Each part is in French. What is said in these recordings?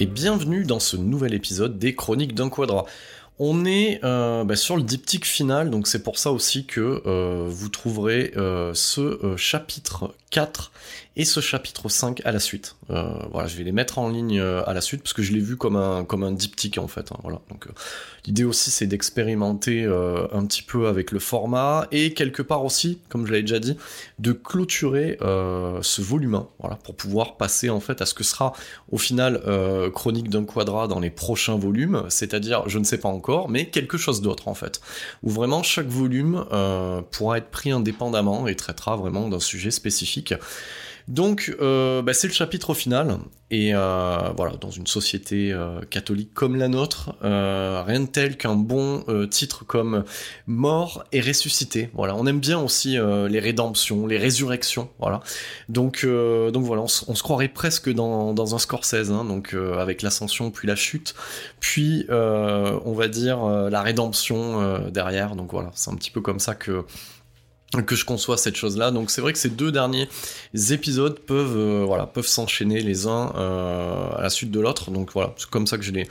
Et bienvenue dans ce nouvel épisode des Chroniques d'un Quadra. On est euh, bah, sur le diptyque final, donc c'est pour ça aussi que euh, vous trouverez euh, ce chapitre 4 et ce chapitre 5 à la suite. voilà, je vais les mettre en ligne à la suite parce que je l'ai vu comme un comme un diptyque en fait. Hein, voilà. Donc l'idée aussi c'est d'expérimenter un petit peu avec le format et quelque part aussi, comme je l'avais déjà dit, de clôturer ce volume 1, voilà, pour pouvoir passer en fait à ce que sera au final chronique d'un quadra dans les prochains volumes, c'est-à-dire je ne sais pas encore mais quelque chose d'autre en fait, où vraiment chaque volume euh, pourra être pris indépendamment et traitera vraiment d'un sujet spécifique. Donc, euh, bah, c'est le chapitre final. Et euh, voilà, dans une société euh, catholique comme la nôtre, rien de tel qu'un bon titre comme Mort et ressuscité. Voilà, on aime bien aussi les rédemptions, les résurrections. Voilà. Donc, donc voilà, on, se croirait presque dans, dans un Scorsese, hein, donc avec l'ascension puis la chute, puis on va dire la rédemption derrière. Donc voilà, c'est un petit peu comme ça que que je conçois cette chose-là. Donc c'est vrai que ces deux derniers épisodes peuvent euh, voilà peuvent s'enchaîner les uns euh, à la suite de l'autre. Donc voilà, c'est comme ça que je l'ai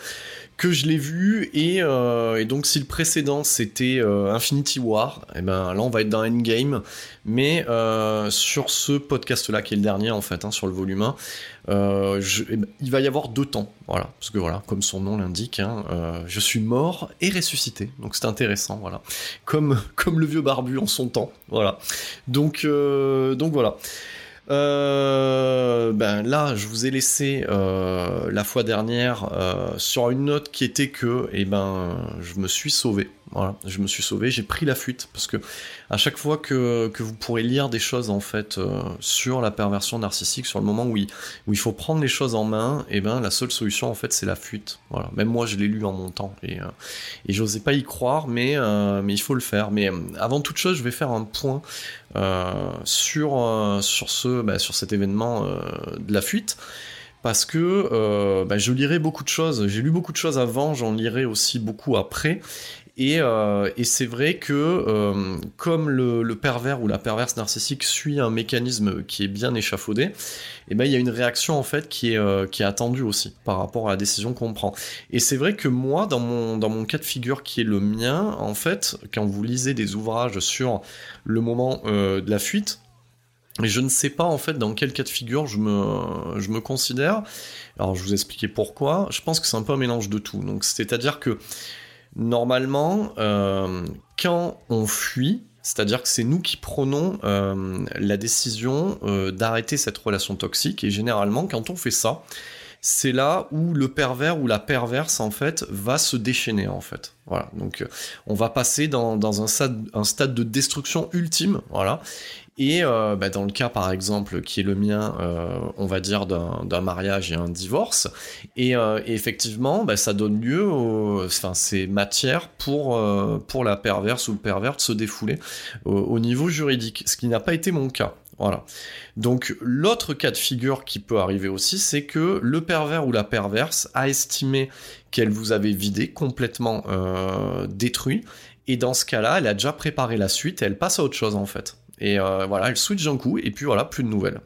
que je l'ai vu et, euh, et, donc si le précédent c'était euh, Infinity War, et eh ben là on va être dans Endgame, mais euh, sur ce podcast là qui est le dernier en fait, hein, sur le volume 1, je, eh ben, il va y avoir deux temps, voilà, parce que voilà, comme son nom l'indique, hein, je suis mort et ressuscité, donc c'est intéressant, voilà, comme comme le vieux barbu en son temps, voilà, donc donc voilà. Euh, ben là, je vous ai laissé euh, la fois dernière euh, sur une note qui était que, eh ben, je me suis sauvé. Voilà, je me suis sauvé, j'ai pris la fuite parce que à chaque fois que, que vous pourrez lire des choses en fait euh, sur la perversion narcissique, sur le moment où il, où il faut prendre les choses en main, et eh ben la seule solution en fait c'est la fuite. Voilà, même moi je l'ai lu en montant et, euh, et j'osais pas y croire, mais euh, mais il faut le faire. Mais avant toute chose, je vais faire un point sur sur ce bah, sur cet événement de la fuite parce que bah, je lirai beaucoup de choses. J'ai lu beaucoup de choses avant, j'en lirai aussi beaucoup après. Euh, et, c'est vrai que euh, comme le, pervers ou la perverse narcissique suit un mécanisme qui est bien échafaudé, eh ben il y a une réaction en fait qui est, euh, qui est attendue aussi par rapport à la décision qu'on prend. Et c'est vrai que moi, dans mon, cas de figure qui est le mien, en fait, quand vous lisez des ouvrages sur le moment de la fuite, je ne sais pas en fait dans quel cas de figure je me, je me considère. Alors je vous expliquer pourquoi. Je pense que c'est un peu un mélange de tout. Donc c'est-à-dire que normalement, euh, quand on fuit, c'est-à-dire que c'est nous qui prenons euh, la décision euh, d'arrêter cette relation toxique, et généralement, quand on fait ça, c'est là où le pervers ou la perverse en fait va se déchaîner en fait. Voilà, donc on va passer dans, un, stade, un stade de destruction ultime, voilà, et euh, bah, dans le cas, par exemple, qui est le mien, euh, on va dire d'un mariage et un divorce, et, euh, effectivement, bah, ça donne lieu, enfin, c'est matière pour pour la perverse ou le pervers de se défouler au, niveau juridique, ce qui n'a pas été mon cas. Voilà. Donc l'autre cas de figure qui peut arriver aussi, c'est que le pervers ou la perverse a estimé qu'elle vous avait vidé, complètement détruit, Et dans ce cas-là, elle a déjà préparé la suite et elle passe à autre chose en fait. Et voilà, elle switch d'un coup et puis voilà, plus de nouvelles.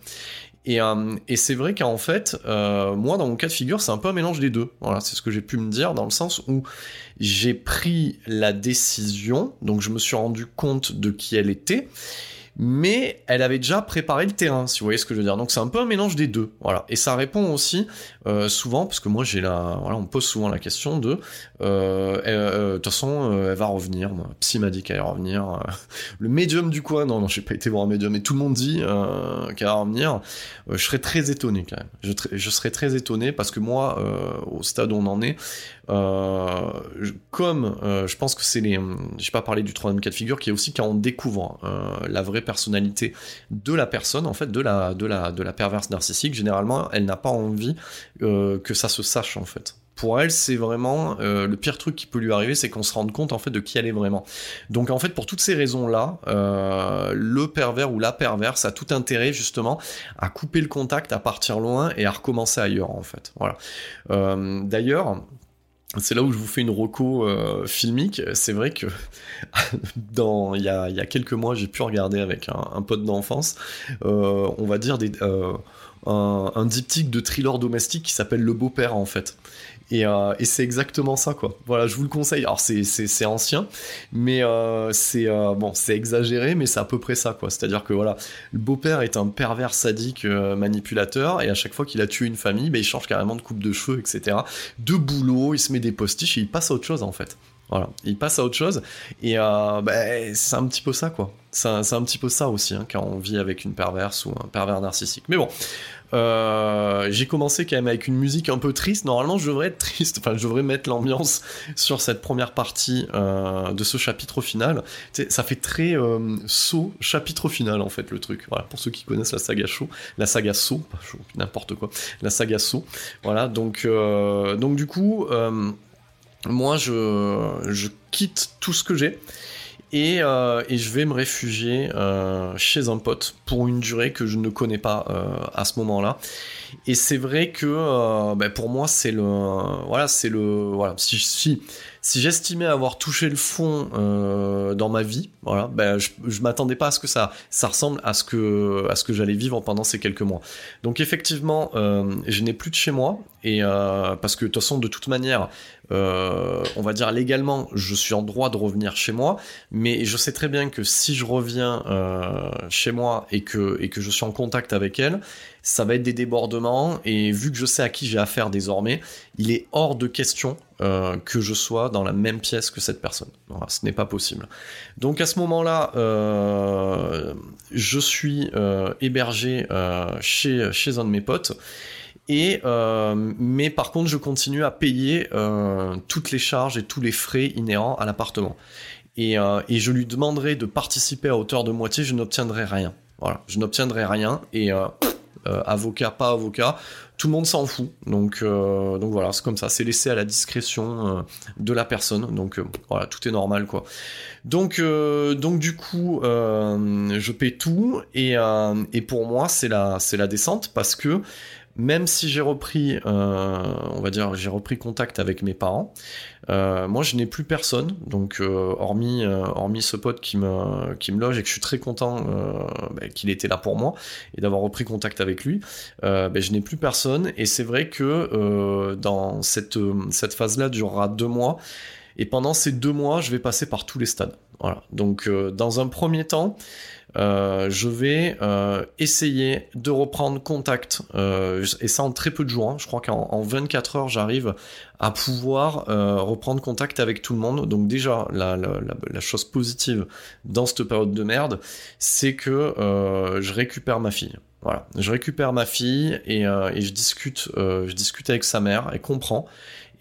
Et, et c'est vrai qu'en fait, moi dans mon cas de figure, c'est un peu un mélange des deux. Voilà, c'est ce que j'ai pu me dire dans le sens où j'ai pris la décision, donc je me suis rendu compte de qui elle était, mais elle avait déjà préparé le terrain, si vous voyez ce que je veux dire. Donc c'est un peu un mélange des deux, voilà. Et ça répond aussi euh, souvent, parce que moi j'ai la, voilà, on me pose souvent la question de, euh, euh, de toute façon, elle va revenir. Moi, Psy m'a dit qu'elle allait revenir. le médium du coin, non, non, j'ai pas été voir un médium, mais tout le monde dit qu'elle va revenir. je serais très étonné quand même. Je, serais très étonné parce que moi, au stade où on en est, comme je pense que c'est les, j'ai pas parlé du troisième cas de figure, qui est aussi quand on découvre euh, la vraie personnalité de la personne, en fait, de la, perverse narcissique. Généralement, elle n'a pas envie que ça se sache, en fait pour elle, c'est vraiment le pire truc qui peut lui arriver, c'est qu'on se rende compte en fait de qui elle est vraiment. Donc en fait, pour toutes ces raisons-là, le pervers ou la perverse a tout intérêt justement à couper le contact, à partir loin et à recommencer ailleurs en fait. Voilà. D'ailleurs, c'est là où je vous fais une roco euh, filmique. C'est vrai que dans il y a, quelques mois, j'ai pu regarder avec un, pote d'enfance, euh, on va dire euh, un, un, diptyque de thriller domestique qui s'appelle Le beau-père en fait. Euh, et, c'est exactement ça, quoi. Voilà, je vous le conseille. Alors, c'est ancien, mais euh, c'est euh, bon, c'est exagéré, mais c'est à peu près ça, quoi. C'est-à-dire que voilà, le beau-père est un pervers sadique manipulateur, et à chaque fois qu'il a tué une famille, ben, il change carrément de coupe de cheveux, etc. De boulot, il se met des postiches et il passe à autre chose, en fait. Voilà, il passe à autre chose, et ben, c'est un petit peu ça, quoi. C'est un, un, petit peu ça aussi, hein, quand on vit avec une perverse ou un pervers narcissique. Mais bon, euh, j'ai commencé quand même avec une musique un peu triste. Normalement, je devrais être triste. Enfin, je devrais mettre l'ambiance sur cette première partie euh, de ce chapitre final. ça fait très euh, saut chapitre final en fait le truc. Voilà, pour ceux qui connaissent la saga Show, la saga Saut, n'importe quoi, la saga Saut. Voilà, donc donc du coup, moi je je quitte tout ce que j'ai. Euh, et, je vais me réfugier euh, chez un pote pour une durée que je ne connais pas euh, à ce moment-là. Et c'est vrai que ben, pour moi c'est le voilà c'est le voilà si, si j'estimais avoir touché le fond dans ma vie, voilà, ben je, je m'attendais pas à ce que ça, ça ressemble à ce que, à ce que j'allais vivre pendant ces quelques mois. Donc effectivement, je n'ai plus de chez moi et parce que de toute façon, de toute manière, euh, on va dire légalement, je suis en droit de revenir chez moi, mais je sais très bien que si je reviens euh, chez moi et que je suis en contact avec elle, ça va être des débordements et vu que je sais à qui j'ai affaire désormais, il est hors de question euh, que je sois dans la même pièce que cette personne. ce n'est pas possible. Donc à ce moment-là, je suis hébergé chez, chez un de mes potes. Et mais par contre, je continue à payer toutes les charges et tous les frais inhérents à l'appartement. Et, et, je lui demanderai de participer à hauteur de moitié, je n'obtiendrai rien. Voilà, je n'obtiendrai rien et euh, avocat, pas avocat, tout le monde s'en fout. Donc, euh, voilà, c'est comme ça, c'est laissé à la discrétion euh, de la personne. Donc voilà, tout est normal. Donc, du coup, je paie tout et, pour moi c'est la descente parce que même si j'ai repris, euh, on va dire, j'ai repris contact avec mes parents, euh, moi je n'ai plus personne, donc euh, hormis, hormis ce pote qui me, qui me loge et que je suis très content bah, qu'il était là pour moi et d'avoir repris contact avec lui, bah, je n'ai plus personne. Et c'est vrai que dans cette, cette phase-là durera deux mois et pendant ces deux mois je vais passer par tous les stades. Voilà. Donc dans un premier temps, euh, je vais euh, essayer de reprendre contact, euh, et ça en très peu de jours, hein. je crois qu'en 24 heures j'arrive à pouvoir reprendre contact avec tout le monde. Donc déjà, la, chose positive dans cette période de merde, c'est que je récupère ma fille. Voilà, je récupère ma fille et, je discute, je discute avec sa mère, elle comprend,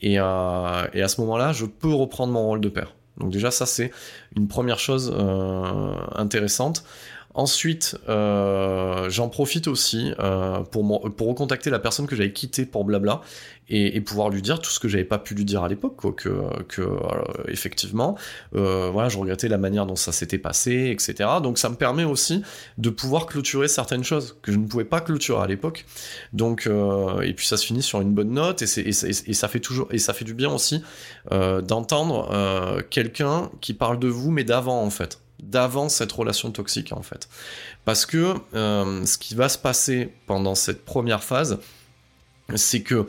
et, et à ce moment-là, je peux reprendre mon rôle de père. Donc déjà ça c'est une première chose euh, intéressante. Ensuite, euh, j'en profite aussi euh, pour, pour recontacter la personne que j'avais quittée pour Blabla et, pouvoir lui dire tout ce que j'avais pas pu lui dire à l'époque, que, que effectivement, euh, voilà, je regrettais la manière dont ça s'était passé, etc. Donc ça me permet aussi de pouvoir clôturer certaines choses que je ne pouvais pas clôturer à l'époque. Donc et puis ça se finit sur une bonne note et, et, et, ça fait toujours et ça fait du bien aussi d'entendre quelqu'un qui parle de vous mais d'avant en fait d'avant cette relation toxique en fait. Parce que euh, ce qui va se passer pendant cette première phase, c'est que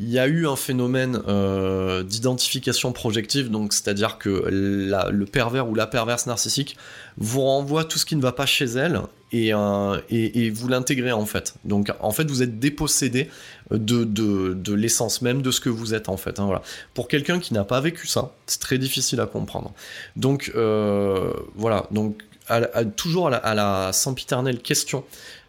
il y a eu un phénomène euh, d'identification projective, donc c'est-à-dire que le pervers ou la perverse narcissique vous renvoie tout ce qui ne va pas chez elle et, euh, vous l'intégrez en fait. Donc en fait vous êtes dépossédé de, de, l'essence même de ce que vous êtes en fait. Hein, voilà. Pour quelqu'un qui n'a pas vécu ça, c'est très difficile à comprendre. Donc euh, voilà, donc toujours à la, à la sempiternelle question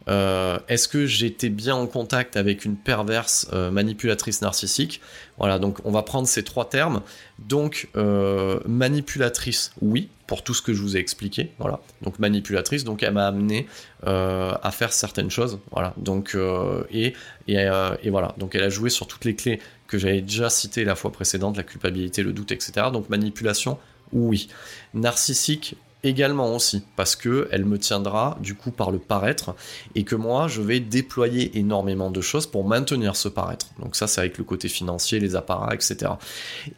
euh, est-ce que j'étais bien en contact avec une perverse euh, manipulatrice narcissique? Voilà, donc on va prendre ces trois termes. Donc euh, manipulatrice, oui, pour tout ce que je vous ai expliqué. Voilà, donc manipulatrice, donc elle m'a amené à faire certaines choses. Voilà, donc et et, et, voilà, donc elle a joué sur toutes les clés que j'avais déjà citées la fois précédente, la culpabilité, le doute, etc. Donc manipulation, oui. Narcissique, également aussi parce que elle me tiendra du coup par le paraître et que moi je vais déployer énormément de choses pour maintenir ce paraître. Donc ça c'est avec le côté financier, les apparats, etc.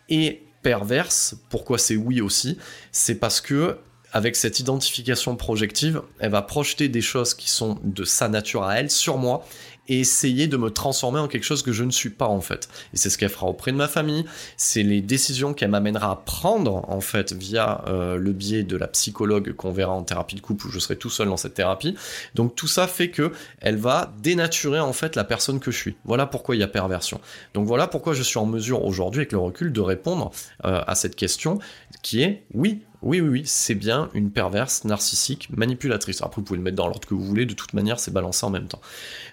Et perverse, pourquoi c'est oui aussi, c'est parce que avec cette identification projective, elle va projeter des choses qui sont de sa nature à elle sur moi essayer de me transformer en quelque chose que je ne suis pas en fait. Et c'est ce qu'elle fera auprès de ma famille, c'est les décisions qu'elle m'amènera à prendre en fait via euh, le biais de la psychologue qu'on verra en thérapie de couple où je serai tout seul dans cette thérapie. Donc tout ça fait que elle va dénaturer en fait la personne que je suis. Voilà pourquoi il y a perversion. Donc voilà pourquoi je suis en mesure aujourd'hui avec le recul de répondre euh, à cette question qui est oui, oui, oui, oui, c'est bien une perverse, narcissique, manipulatrice. Après, vous pouvez le mettre dans l'ordre que vous voulez, de toute manière, c'est balancé en même temps.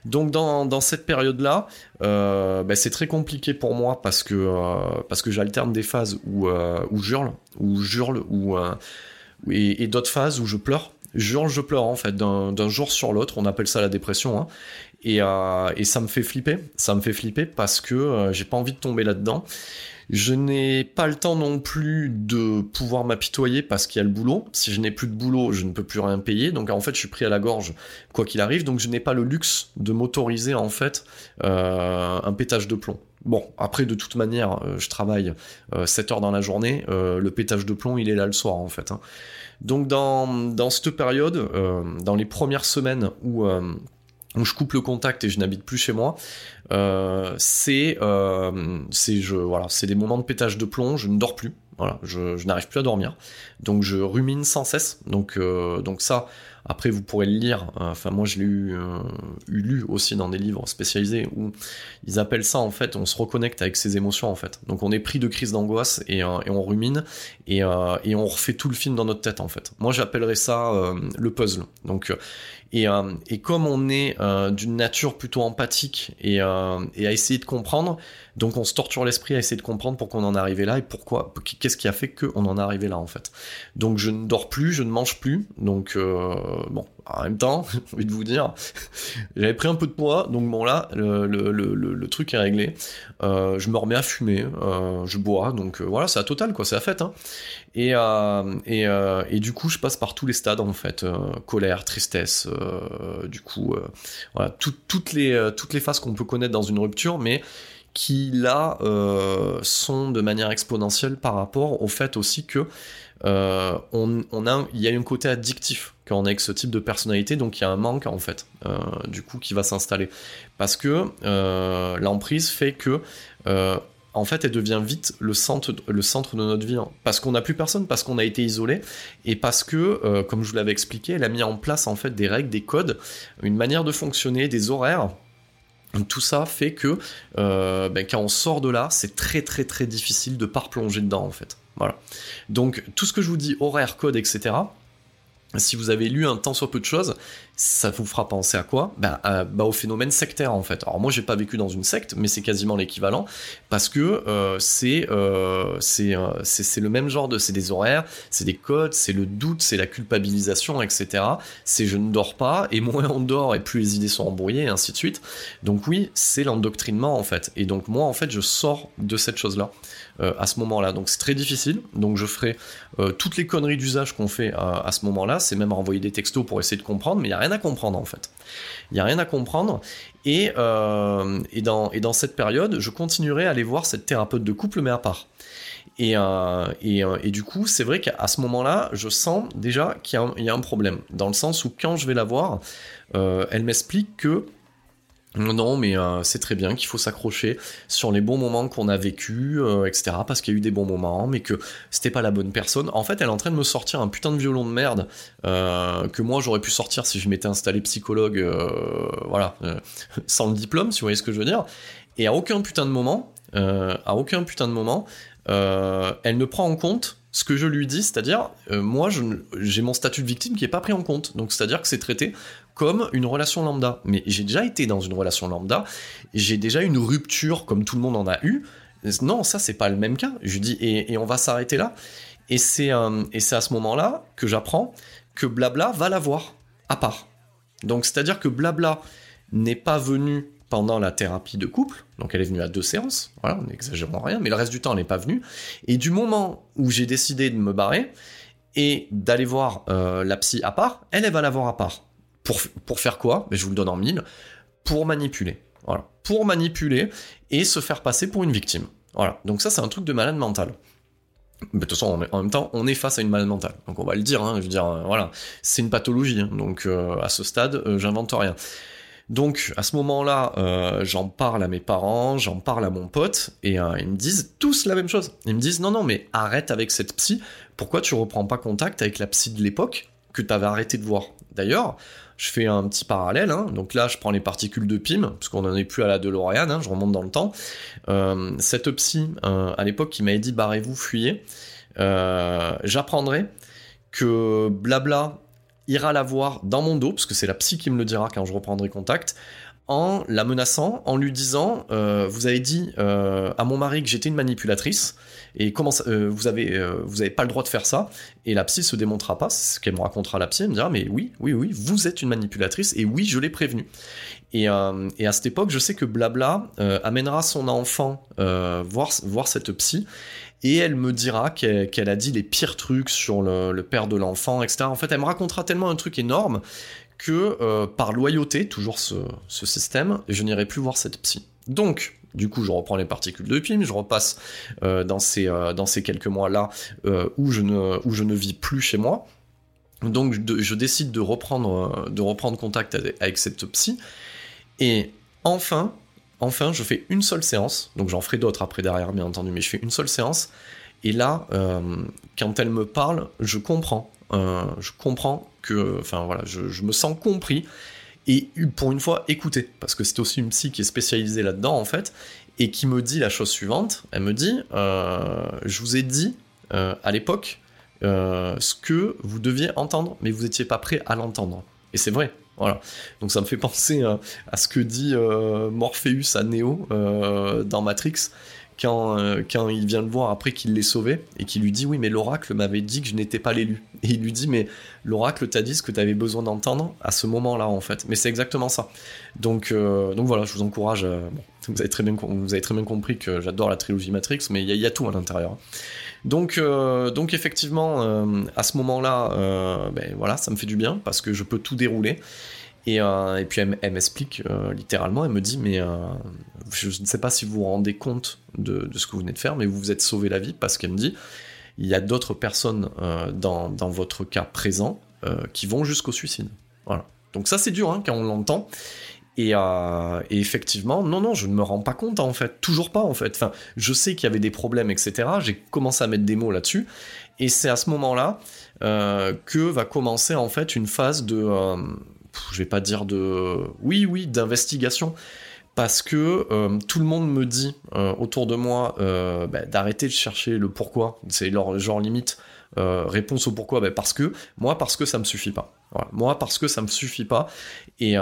Donc, dans, cette période-là, euh, ben, c'est très compliqué pour moi parce que, euh, parce que j'alterne des phases où, euh, où j'hurle, où où, et, d'autres phases où je pleure. J'hurle, je pleure, en fait, d'un jour sur l'autre. On appelle ça la dépression. Hein. Et, et, ça me fait flipper. Ça me fait flipper parce que j'ai pas envie de tomber là-dedans. Je n'ai pas le temps non plus de pouvoir m'apitoyer parce qu'il y a le boulot. Si je n'ai plus de boulot, je ne peux plus rien payer. Donc en fait, je suis pris à la gorge quoi qu'il arrive. Donc je n'ai pas le luxe de m'autoriser en fait euh, un pétage de plomb. Bon, après de toute manière, euh, je travaille 7 euh, heures dans la journée. le pétage de plomb, il est là le soir en fait. Hein. Donc dans cette période, dans les premières semaines où où je coupe le contact et je n'habite plus chez moi, euh, c'est euh, voilà, c'est des moments de pétage de plomb, je ne dors plus, voilà, je, je n'arrive plus à dormir, donc je rumine sans cesse, donc euh, donc ça, après, vous pourrez le lire. Euh, enfin, moi, je l'ai eu, euh, eu, lu aussi dans des livres spécialisés où ils appellent ça en fait, on se reconnecte avec ses émotions en fait. Donc, on est pris de crise d'angoisse et, euh, et, on rumine et, et, on refait tout le film dans notre tête en fait. Moi, j'appellerais ça le puzzle. Donc, et, et, comme on est d'une nature plutôt empathique et, et, à essayer de comprendre, donc on se torture l'esprit à essayer de comprendre pourquoi on en est arrivé là et pourquoi, qu'est-ce qui a fait qu'on en est arrivé là en fait. Donc je ne dors plus, je ne mange plus, donc bon, en même temps, j'ai envie de vous dire, j'avais pris un peu de poids, donc bon là, le, truc est réglé. Euh, je me remets à fumer, euh, je bois, donc euh, voilà, c'est à total, quoi, c'est la fête. Hein. Et, et, du coup, je passe par tous les stades, en fait, colère, tristesse, du coup, voilà, toutes, les, phases qu'on peut connaître dans une rupture, mais qui là sont de manière exponentielle par rapport au fait aussi que a, il y a un côté addictif quand on est avec ce type de personnalité, donc il y a un manque en fait, euh, du coup, qui va s'installer. Parce que euh, l'emprise fait que, euh, en fait, elle devient vite le centre, de notre vie. Hein. Parce qu'on n'a plus personne, parce qu'on a été isolé, et parce que, comme je vous l'avais expliqué, elle a mis en place en fait des règles, des codes, une manière de fonctionner, des horaires. Tout ça fait que ben, quand on sort de là, c'est très très très difficile de pas replonger dedans en fait. Voilà. Donc tout ce que je vous dis, horaire, code, etc si vous avez lu un temps sur peu de choses, ça vous fera penser à quoi? Bah, bah, au phénomène sectaire en fait. Alors moi j'ai pas vécu dans une secte, mais c'est quasiment l'équivalent parce que euh, c'est euh, euh, c'est c'est le même genre de c'est des horaires, c'est des codes, c'est le doute, c'est la culpabilisation, etc. C'est je ne dors pas et moins on dort et plus les idées sont embrouillées et ainsi de suite. Donc oui c'est l'endoctrinement en fait. Et donc moi en fait je sors de cette chose là. Euh, à ce moment-là. Donc c'est très difficile. Donc je ferai euh, toutes les conneries d'usage qu'on fait à, ce moment-là. C'est même renvoyer des textos pour essayer de comprendre, mais il n'y a rien à comprendre en fait. Il n'y a rien à comprendre. Et, euh, et, dans, et dans cette période, je continuerai à aller voir cette thérapeute de couple, mais à part. Et, et, et, du coup, c'est vrai qu'à ce moment-là, je sens déjà qu'il y, a un problème. Dans le sens où quand je vais la voir, elle m'explique que non, mais euh, c'est très bien qu'il faut s'accrocher sur les bons moments qu'on a vécu, euh, etc. Parce qu'il y a eu des bons moments, mais que c'était pas la bonne personne. En fait, elle est en train de me sortir un putain de violon de merde euh, que moi j'aurais pu sortir si je m'étais installé psychologue, voilà, sans le diplôme, si vous voyez ce que je veux dire. Et à aucun putain de moment, à aucun putain de moment, elle ne prend en compte ce que je lui dis, c'est-à-dire, moi, j'ai mon statut de victime qui est pas pris en compte. Donc, c'est-à-dire que c'est traité comme une relation lambda. Mais j'ai déjà été dans une relation lambda, j'ai déjà une rupture comme tout le monde en a eu. Non, ça c'est pas le même cas. Je dis et, on va s'arrêter là. Et c'est euh, et c'est à ce moment-là que j'apprends que Blabla va la voir à part. Donc c'est-à-dire que Blabla n'est pas venu pendant la thérapie de couple, donc elle est venue à deux séances, voilà, on n'exagérons rien, mais le reste du temps elle n'est pas venue. Et du moment où j'ai décidé de me barrer et d'aller voir euh, la psy à part, elle, elle va la voir à part. Pour, faire quoi? Je vous le donne en mille. Pour manipuler. Voilà. Pour manipuler et se faire passer pour une victime. Voilà. Donc ça, c'est un truc de malade mental. Mais de toute façon, en même temps, on est face à une malade mentale. Donc on va le dire, hein, je veux dire, euh, voilà. C'est une pathologie. Hein. donc euh, à ce stade, euh, j'invente rien. Donc à ce moment-là, j'en parle à mes parents, j'en parle à mon pote, et ils me disent tous la même chose. Ils me disent non, non, mais arrête avec cette psy. Pourquoi tu reprends pas contact avec la psy de l'époque que tu avais arrêté de voir? D'ailleurs, je fais un petit parallèle. Hein. Donc là, je prends les particules de PIM, parce qu'on n'en est plus à la DeLorean, hein, je remonte dans le temps. Euh, cette psy, euh, à l'époque, qui m'avait dit barrez-vous, fuyez, euh, j'apprendrai que blabla ira la voir dans mon dos, parce que c'est la psy qui me le dira quand je reprendrai contact, en la menaçant, en lui disant Vous avez dit à mon mari que j'étais une manipulatrice, et comment euh, vous avez euh, vous avez pas le droit de faire ça. Et la psy se démontrera pas. Ce qu'elle me racontera la psy. Elle me dira mais oui oui oui vous êtes une manipulatrice et oui je l'ai prévenu et, euh, et, à cette époque je sais que Blabla amènera son enfant voir voir cette psy. Et elle me dira qu'elle a dit les pires trucs sur le, père de l'enfant etc en fait elle me racontera tellement un truc énorme que par loyauté toujours ce, ce système je n'irai plus voir cette psy. Donc du coup, je reprends les particules de PIM, je repasse euh, dans, ces, euh, dans ces quelques mois-là euh, où, je ne, où je ne vis plus chez moi. Donc, je décide de reprendre, de reprendre contact avec, cette psy. Et enfin, enfin, je fais une seule séance. Donc, j'en ferai d'autres après derrière, bien entendu, mais je fais une seule séance. Et là, quand elle me parle, je comprends. je comprends que, enfin voilà, je, je, me sens compris et pour une fois écouter, parce que c'est aussi une psy qui est spécialisée là-dedans en fait, et qui me dit la chose suivante, elle me dit, euh, je vous ai dit euh, à l'époque euh, ce que vous deviez entendre, mais vous n'étiez pas prêt à l'entendre. Et c'est vrai, voilà. Donc ça me fait penser à ce que dit Morpheus à Neo dans Matrix, quand, euh, il vient le voir après qu'il l'ait sauvé et qu'il lui dit oui mais l'oracle m'avait dit que je n'étais pas l'élu. Et il lui dit mais l'oracle t'a dit ce que tu avais besoin d'entendre à ce moment-là en fait. Mais c'est exactement ça. Donc euh, donc voilà je vous encourage euh, vous avez très bien compris que j'adore la trilogie Matrix mais il y, a tout à l'intérieur donc donc effectivement à ce moment-là ben voilà ça me fait du bien parce que je peux tout dérouler et, et, puis elle, m'explique littéralement, elle me dit mais je ne sais pas si vous vous rendez compte de, ce que vous venez de faire, mais vous vous êtes sauvé la vie parce qu'elle me dit il y a d'autres personnes euh, dans, votre cas présent euh, qui vont jusqu'au suicide. Voilà. Donc ça c'est dur hein, quand on l'entend. Euh, et, effectivement, non, non, je ne me rends pas compte en fait, toujours pas en fait. Enfin, je sais qu'il y avait des problèmes, etc. J'ai commencé à mettre des mots là-dessus, et c'est à ce moment-là que va commencer en fait une phase de, je vais pas dire de, oui, oui, d'investigation, parce que euh, tout le monde me dit euh, autour de moi euh, bah, d'arrêter de chercher le pourquoi. C'est leur genre limite réponse au pourquoi. Bah, parce que moi, parce que ça me suffit pas. Moi, parce que ça me suffit pas. Et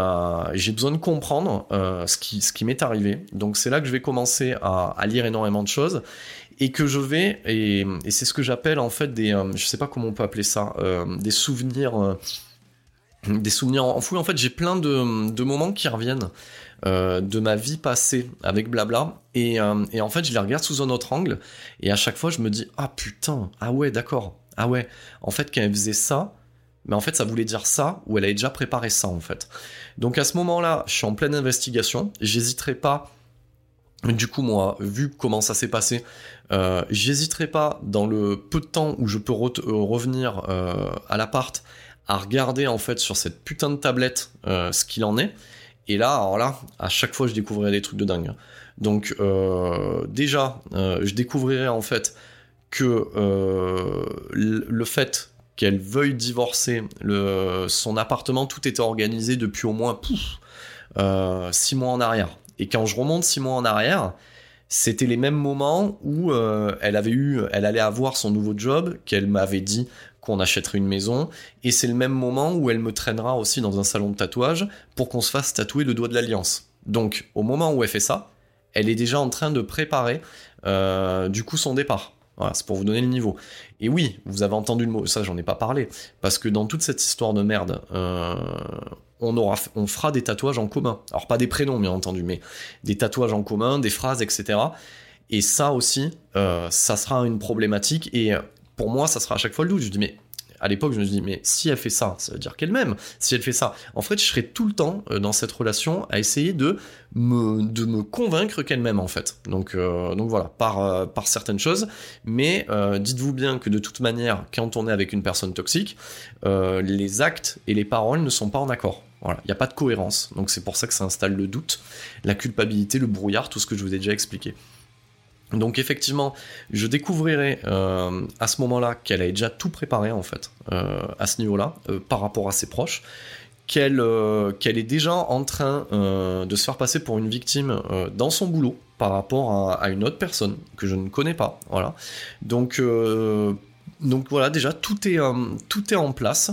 j'ai besoin de comprendre ce qui, ce qui m'est arrivé. Donc c'est là que je vais commencer à, lire énormément de choses et que je vais et, c'est ce que j'appelle en fait des, je sais pas comment on peut appeler ça, des souvenirs des souvenirs enfouis. En fait, j'ai plein de, moments qui reviennent euh, de ma vie passée avec Blabla. Et, euh, et, en fait, je les regarde sous un autre angle. Et à chaque fois, je me dis, ah putain, ah ouais, d'accord. Ah ouais, en fait, quand elle faisait ça, mais en fait, ça voulait dire ça, ou elle avait déjà préparé ça, en fait. Donc à ce moment-là, je suis en pleine investigation. J'hésiterai pas. Du coup, moi, vu comment ça s'est passé, euh, j'hésiterai pas dans le peu de temps où je peux revenir à l'appart à regarder en fait sur cette putain de tablette ce qu'il en est. Et là, alors là, à chaque fois, je découvrirai des trucs de dingue. Donc, euh, déjà, euh, je découvrirai en fait que euh, le fait qu'elle veuille divorcer, son appartement, tout était organisé depuis au moins six mois en arrière. Et quand je remonte six mois en arrière, c'était les mêmes moments où elle avait eu, elle allait avoir son nouveau job, qu'elle m'avait dit qu'on achèterait une maison, et c'est le même moment où elle me traînera aussi dans un salon de tatouage pour qu'on se fasse tatouer le doigt de l'alliance. Donc au moment où elle fait ça, elle est déjà en train de préparer euh, du coup son départ. Voilà, c'est pour vous donner le niveau. Et oui, vous avez entendu le mot, ça j'en ai pas parlé, parce que dans toute cette histoire de merde, euh, on, fera des tatouages en commun. Alors pas des prénoms bien entendu, mais des tatouages en commun, des phrases, etc. Et ça aussi, euh, ça sera une problématique. Et pour moi, ça sera à chaque fois le doute. Je dis, mais à l'époque, je me dis, mais si elle fait ça, ça veut dire qu'elle m'aime. Si elle fait ça, en fait, je serai tout le temps euh, dans cette relation à essayer de me, de me convaincre qu'elle m'aime, en fait. Donc, euh, donc voilà, par, euh, par certaines choses. Mais dites-vous bien que de toute manière, quand on est avec une personne toxique, les actes et les paroles ne sont pas en accord. Voilà, il n'y a pas de cohérence. Donc c'est pour ça que ça installe le doute, la culpabilité, le brouillard, tout ce que je vous ai déjà expliqué. Donc effectivement, je découvrirai euh, à ce moment-là qu'elle a déjà tout préparé en fait euh, à ce niveau-là euh, par rapport à ses proches, qu'elle qu'elle est déjà en train de se faire passer pour une victime dans son boulot par rapport à, une autre personne que je ne connais pas. Voilà. Donc donc voilà, déjà tout est tout est en place.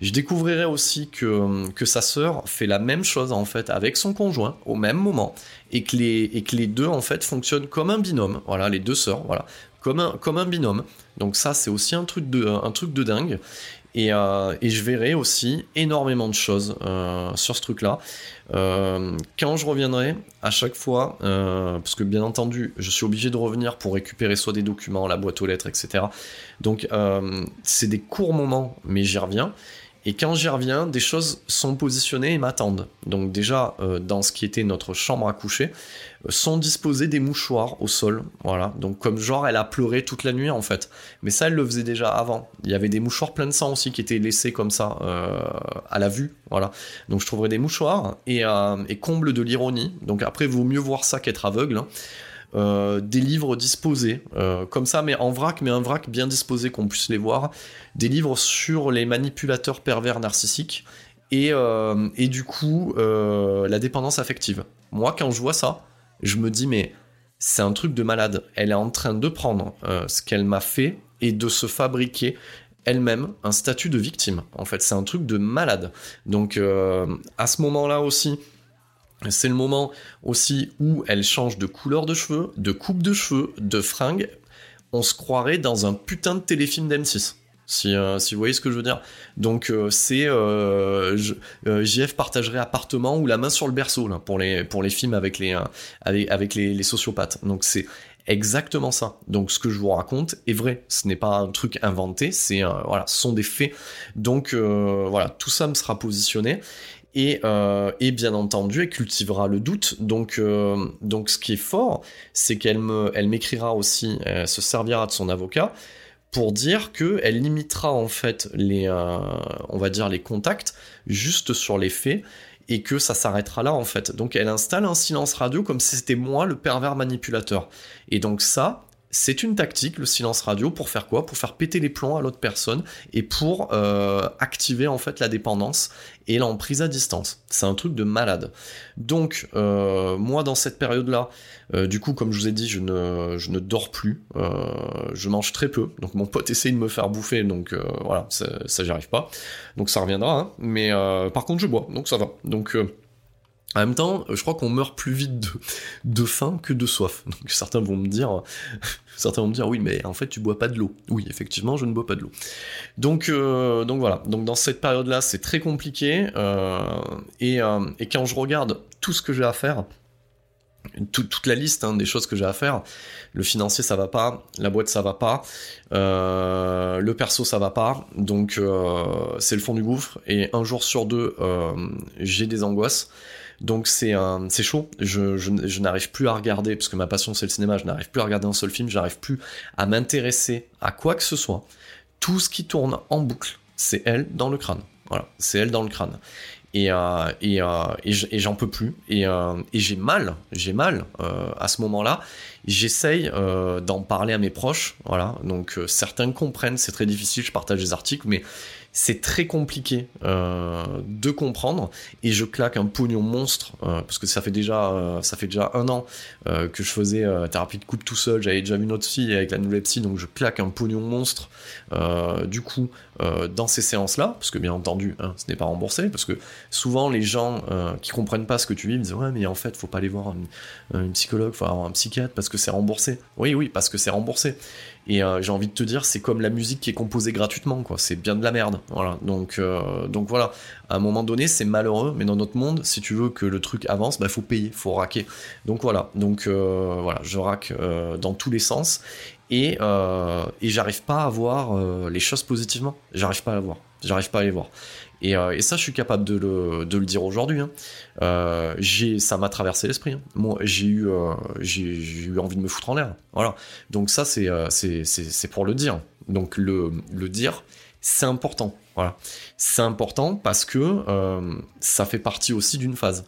Je découvrirai aussi que, que sa sœur fait la même chose en fait avec son conjoint au même moment et que les, et que les deux en fait fonctionnent comme un binôme. Voilà, les deux sœurs, voilà, comme un, comme un binôme. Donc ça c'est aussi un truc de, un truc de dingue. Et, euh, et, je verrai aussi énormément de choses euh, sur ce truc-là. Euh, quand je reviendrai, à chaque fois, parce que bien entendu, je suis obligé de revenir pour récupérer soit des documents, la boîte aux lettres, etc. Donc c'est des courts moments, mais j'y reviens. Et quand j'y reviens, des choses sont positionnées et m'attendent. Donc déjà, euh, dans ce qui était notre chambre à coucher, euh, sont disposés des mouchoirs au sol. Voilà. Donc comme genre, elle a pleuré toute la nuit en fait. Mais ça, elle le faisait déjà avant. Il y avait des mouchoirs pleins de sang aussi qui étaient laissés comme ça euh, à la vue. Voilà. Donc je trouverai des mouchoirs et, et comble de l'ironie. Donc après, vaut mieux voir ça qu'être aveugle. Hein. Euh, des livres disposés, euh, comme ça, mais en vrac, mais un vrac bien disposé qu'on puisse les voir, des livres sur les manipulateurs pervers narcissiques et, euh, et du coup la dépendance affective. Moi, quand je vois ça, je me dis mais c'est un truc de malade. Elle est en train de prendre ce qu'elle m'a fait et de se fabriquer elle-même un statut de victime. En fait, c'est un truc de malade. Donc à ce moment-là aussi, c'est le moment aussi où elle change de couleur de cheveux, de coupe de cheveux, de fringues. On se croirait dans un putain de téléfilm d'M6. Si, euh, si vous voyez ce que je veux dire. Donc euh, c'est euh, JF partagerait appartement ou la main sur le berceau pour les pour les films avec les avec, les, sociopathes. Donc c'est exactement ça. Donc ce que je vous raconte est vrai. Ce n'est pas un truc inventé. C'est voilà, ce sont des faits. Donc voilà, tout ça me sera positionné. Euh, et, bien entendu, elle cultivera le doute. Donc, euh, ce qui est fort, c'est qu'elle m'écrira aussi, elle se servira de son avocat pour dire que elle limitera en fait les, euh, on va dire les contacts juste sur les faits et que ça s'arrêtera là en fait. Donc elle installe un silence radio comme si c'était moi le pervers manipulateur. Et donc ça, c'est une tactique, le silence radio, pour faire quoi? Pour faire péter les plombs à l'autre personne et pour euh, activer en fait la dépendance et l'emprise à distance. C'est un truc de malade. Donc, euh, moi, dans cette période-là, euh, du coup, comme je vous ai dit, je ne, dors plus, je mange très peu. Donc, mon pote essaye de me faire bouffer, donc voilà, ça, ça j'y arrive pas. Donc, ça reviendra. Hein. Mais par contre, je bois, donc ça va. Donc en même temps, je crois qu'on meurt plus vite de, faim que de soif. Donc certains vont me dire, certains vont me dire, oui, mais en fait, tu bois pas de l'eau. Oui, effectivement, je ne bois pas de l'eau. Donc, euh, donc voilà. Donc dans cette période-là, c'est très compliqué. Euh, et, euh, et, quand je regarde tout ce que j'ai à faire, toute la liste hein, des choses que j'ai à faire, le financier ça va pas, la boîte ça va pas, le perso ça va pas, donc c'est le fond du gouffre. Et un jour sur deux, j'ai des angoisses. Donc c'est c'est chaud. Je, je, n'arrive plus à regarder parce que ma passion c'est le cinéma. Je n'arrive plus à regarder un seul film. J'arrive plus à m'intéresser à quoi que ce soit. Tout ce qui tourne en boucle, c'est elle dans le crâne. Voilà, c'est elle dans le crâne. Et, euh, et, euh, et j'en peux plus. Et, euh, et j'ai mal, j'ai mal à ce moment-là. J'essaye d'en parler à mes proches. Voilà, donc certains comprennent, c'est très difficile. Je partage des articles, mais c'est très compliqué euh, de comprendre. Et je claque un pognon monstre euh, parce que ça fait déjà euh, ça fait déjà un an que je faisais thérapie de couple tout seul. J'avais déjà vu notre fille avec la nouvelle psy donc je claque un pognon monstre. Du coup dans ces séances là parce que bien entendu hein, ce n'est pas remboursé parce que souvent les gens qui comprennent pas ce que tu vis me disent ouais mais en fait faut pas aller voir un, une psychologue faut avoir un psychiatre parce que c'est remboursé oui oui parce que c'est remboursé et euh, j'ai envie de te dire, c'est comme la musique qui est composée gratuitement, quoi. C'est bien de la merde. Voilà. Donc, euh, donc voilà. À un moment donné, c'est malheureux, mais dans notre monde, si tu veux que le truc avance, bah faut payer, faut raquer. Donc voilà. Donc euh, voilà, je raque dans tous les sens et et j'arrive pas à voir les choses positivement. J'arrive pas à voir. J'arrive pas à les voir. Euh, et, ça, je suis capable de le, dire aujourd'hui. Hein. Euh, ça m'a traversé l'esprit. Hein. J'ai eu, euh, envie de me foutre en l'air. Voilà. Donc ça, c'est, pour le dire. Donc le, dire, c'est important. C'est important parce que ça fait partie aussi d'une phase.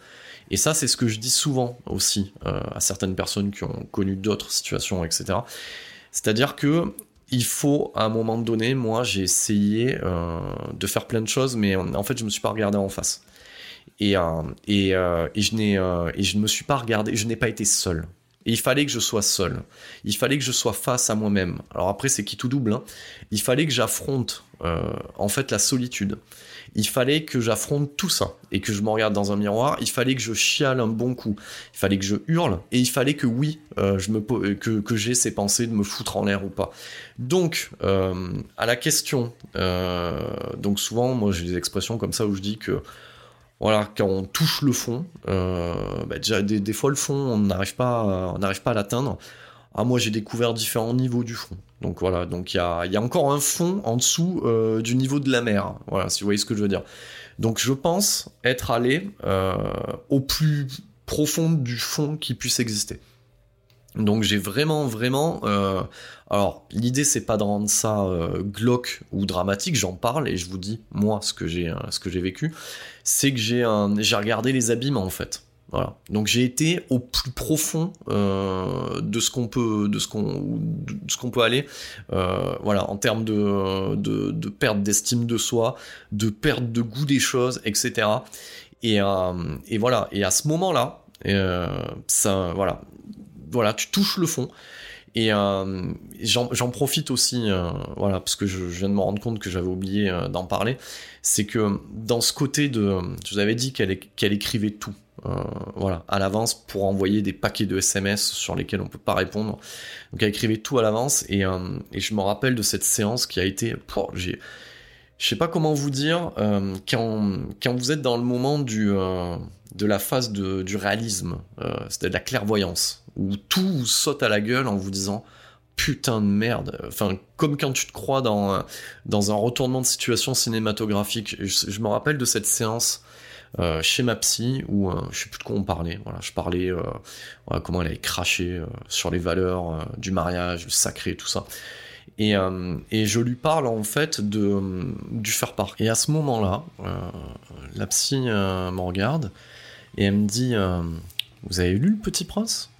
Et ça, c'est ce que je dis souvent aussi à certaines personnes qui ont connu d'autres situations, etc. C'est-à-dire que il faut à un moment donné, moi j'ai essayé euh, de faire plein de choses, mais en fait je me suis pas regardé en face. Et, euh, euh, je n'ai, ne suis pas regardé, je n'ai pas été seul. Et il fallait que je sois seul. Il fallait que je sois face à moi-même. Alors après, c'est qui tout double. Hein. Il fallait que j'affronte en fait la solitude il fallait que j'affronte tout ça et que je me regarde dans un miroir. Il fallait que je chiale un bon coup. Il fallait que je hurle et il fallait que oui, euh, je me que, que j'ai ces pensées de me foutre en l'air ou pas. Donc, euh, à la question, euh, donc souvent, moi j'ai des expressions comme ça où je dis que voilà, quand on touche le fond, bah, déjà des, fois le fond, on n'arrive pas, on n'arrive pas à l'atteindre. Ah, moi j'ai découvert différents niveaux du fond. Donc voilà, donc il y a, y a, encore un fond en dessous euh, du niveau de la mer. Voilà, si vous voyez ce que je veux dire. Donc je pense être allé euh, au plus profond du fond qui puisse exister. Donc j'ai vraiment, vraiment. Euh, alors l'idée c'est pas de rendre ça glauque ou dramatique. J'en parle et je vous dis moi ce que j'ai, ce que j'ai vécu, c'est que j'ai, j'ai regardé les abîmes en fait. Voilà. Donc j'ai été au plus profond euh, de ce qu'on peut, de ce qu'on, ce qu'on peut aller. Euh, voilà, en termes de, de, perte d'estime de soi, de perte de goût des choses, etc. Et, euh, et voilà. Et à ce moment-là, euh, ça, voilà, voilà, tu touches le fond. Et euh, j'en profite aussi, euh, voilà, parce que je, viens de me rendre compte que j'avais oublié euh, d'en parler, c'est que dans ce côté de, je vous avais dit qu'elle écrivait tout, voilà, à l'avance pour envoyer des paquets de SMS sur lesquels on peut pas répondre. Donc elle écrivait tout à l'avance et, et, je me rappelle de cette séance qui a été, je sais pas comment vous dire, euh, quand, quand vous êtes dans le moment du, de la phase du réalisme, c'est de la clairvoyance, où tout vous saute à la gueule en vous disant putain de merde. Enfin, comme quand tu te crois dans, dans un retournement de situation cinématographique. Je, me rappelle de cette séance euh, chez ma psy où euh, je sais plus de quoi on parlait. Voilà, je parlais euh, comment elle avait craché sur les valeurs du mariage, du sacré, tout ça. Et, et, je lui parle en fait de, du faire part. Et à ce moment-là, la psy me regarde et elle me dit Vous avez lu Le Petit Prince?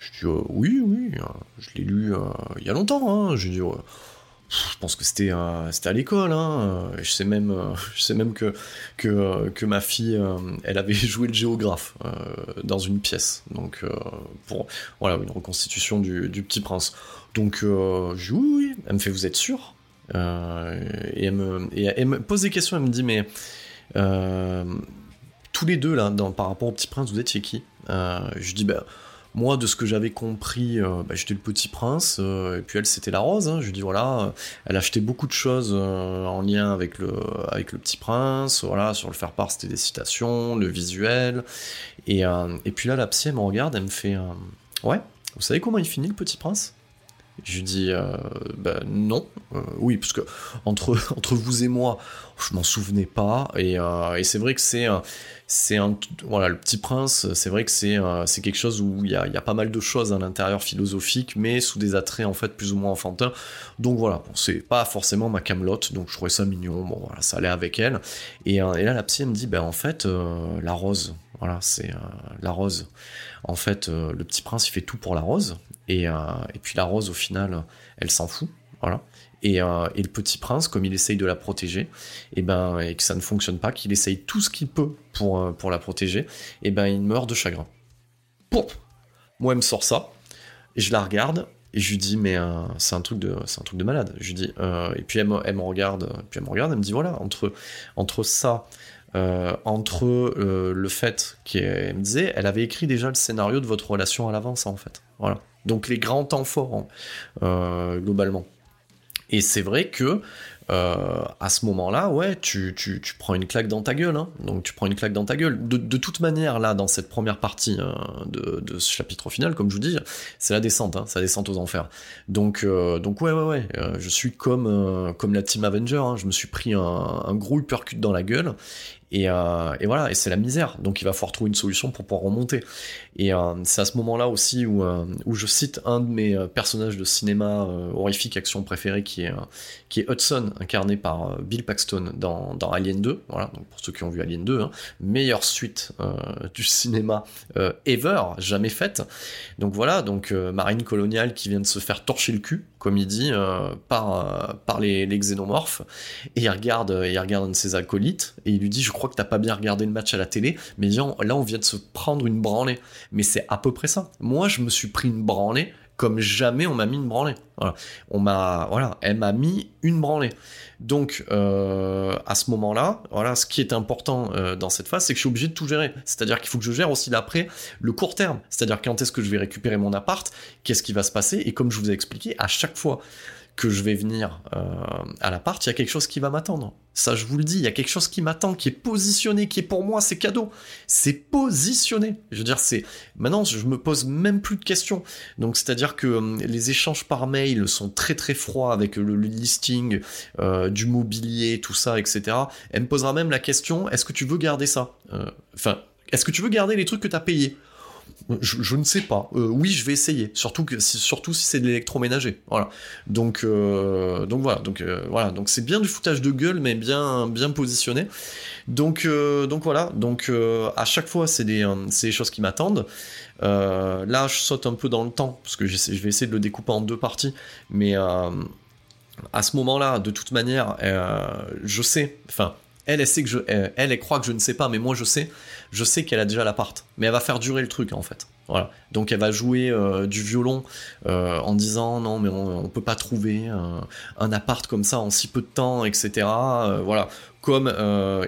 Je dis oui, oui, je l'ai lu il y a longtemps. Hein. Je dis je pense que c'était à l'école. Hein. Je sais même que ma fille elle avait joué le géographe dans une pièce. Donc voilà une reconstitution du Petit Prince. Donc je dis oui, oui. Elle me fait vous êtes sûr? Et, elle me, et elle me pose des questions. Elle me dit mais tous les deux là par rapport au Petit Prince vous étiez qui? Je dis ben moi, de ce que j'avais compris, euh, bah, j'étais le petit prince, euh, et puis elle, c'était la rose. Hein. Je lui dis, voilà, euh, elle achetait beaucoup de choses en lien avec le, avec le petit prince. Voilà, sur le faire-part, c'était des citations, le visuel. Et, et puis là, la psy, elle me regarde, elle me fait, ouais, vous savez comment il finit, le petit prince? Je lui dis bah, non, oui, parce que entre, entre vous et moi, je m'en souvenais pas, et, et c'est vrai que c'est un voilà le petit prince c'est vrai que c'est euh, c'est quelque chose où il y a, y a, pas mal de choses à l'intérieur philosophique mais sous des attraits en fait plus ou moins enfantins. Donc voilà c'est pas forcément ma camelote donc je trouvais ça mignon. Bon voilà ça allait avec elle. Et, euh, et là la psy me dit ben en fait euh, la rose. Voilà c'est la rose. En fait le petit prince il fait tout pour la rose et, et puis la rose au final elle s'en fout voilà euh, et, le petit prince, comme il essaye de la protéger, et ben et que ça ne fonctionne pas, qu'il essaye tout ce qu'il peut pour, euh, pour la protéger, et ben il meurt de chagrin. Pouf Moi, elle me sort ça, et je la regarde, et je lui dis mais euh, c'est un truc de c'est un truc de malade. Je lui dis et puis elle me, elle me, regarde, puis elle me regarde, elle me dit voilà entre entre ça. entre le fait qu'elle me disait, elle avait écrit déjà le scénario de votre relation à l'avance en fait. Voilà. Donc les grands temps forts hein, globalement. Et c'est vrai que euh, à ce moment-là, ouais, tu, prends une claque dans ta gueule. Hein. Donc tu prends une claque dans ta gueule. De, toute manière, là, dans cette première partie hein, de, ce chapitre final, comme je vous dis, c'est la descente, hein, c'est la descente aux enfers. Donc, euh, donc ouais, ouais, ouais. Euh, je suis comme, euh, comme la Team Avenger. Hein. Je me suis pris un, un gros uppercut dans la gueule. Et, euh, et, voilà, et c'est la misère. Donc il va falloir trouver une solution pour pouvoir remonter. Et euh, c'est à ce moment-là aussi où, euh, où je cite un de mes personnages de cinéma horrifique action préféré qui est, qui est Hudson, incarné par Bill Paxton dans, dans Alien 2. Voilà, donc pour ceux qui ont vu Alien 2, hein, meilleure suite du cinéma ever, jamais faite. Donc voilà, donc marine coloniale qui vient de se faire torcher le cul comme il dit, par, par les, les, xénomorphes. Et il regarde, il regarde un de ses acolytes et il lui dit Je crois que t'as pas bien regardé le match à la télé, mais là, on vient de se prendre une branlée. Mais c'est à peu près ça. Moi, je me suis pris une branlée comme jamais on m'a mis une branlée. Voilà. On m'a, voilà, elle m'a mis une branlée. Donc, euh, à ce moment-là, voilà, ce qui est important euh, dans cette phase, c'est que je suis obligé de tout gérer. C'est-à-dire qu'il faut que je gère aussi l'après, le court terme. C'est-à-dire quand est-ce que je vais récupérer mon appart, qu'est-ce qui va se passer, et comme je vous ai expliqué, à chaque fois que je vais venir euh, à l'appart, il y a quelque chose qui va m'attendre. Ça, je vous le dis, il y a quelque chose qui m'attend, qui est positionné, qui est pour moi, c'est cadeau. C'est positionné. Je veux dire, c'est maintenant, je me pose même plus de questions. Donc, c'est-à-dire que euh, les échanges par mail sont très très froids avec le, listing euh, du mobilier, tout ça, etc. Elle me posera même la question est-ce que tu veux garder ça? Enfin, est-ce que tu veux garder les trucs que tu as payés? Je, ne sais pas. Euh, oui, je vais essayer. Surtout que, surtout si c'est de l'électroménager. Voilà. Donc, euh, donc voilà. Donc euh, voilà. Donc c'est bien du foutage de gueule, mais bien, bien positionné. Donc, donc voilà. Donc à chaque fois, c'est des, des choses qui m'attendent. là, je saute un peu dans le temps parce que je vais essayer de le découper en deux parties. Mais à ce moment-là, de toute manière, je sais. Enfin, elle, elle que je, elle, elle croit que je ne sais pas, mais moi je sais je sais qu'elle a déjà l'appart, mais elle va faire durer le truc en fait. Donc elle va jouer euh, du violon euh, en disant non mais on, peut pas trouver un appart comme ça en si peu de temps, etc. Euh, voilà. Comme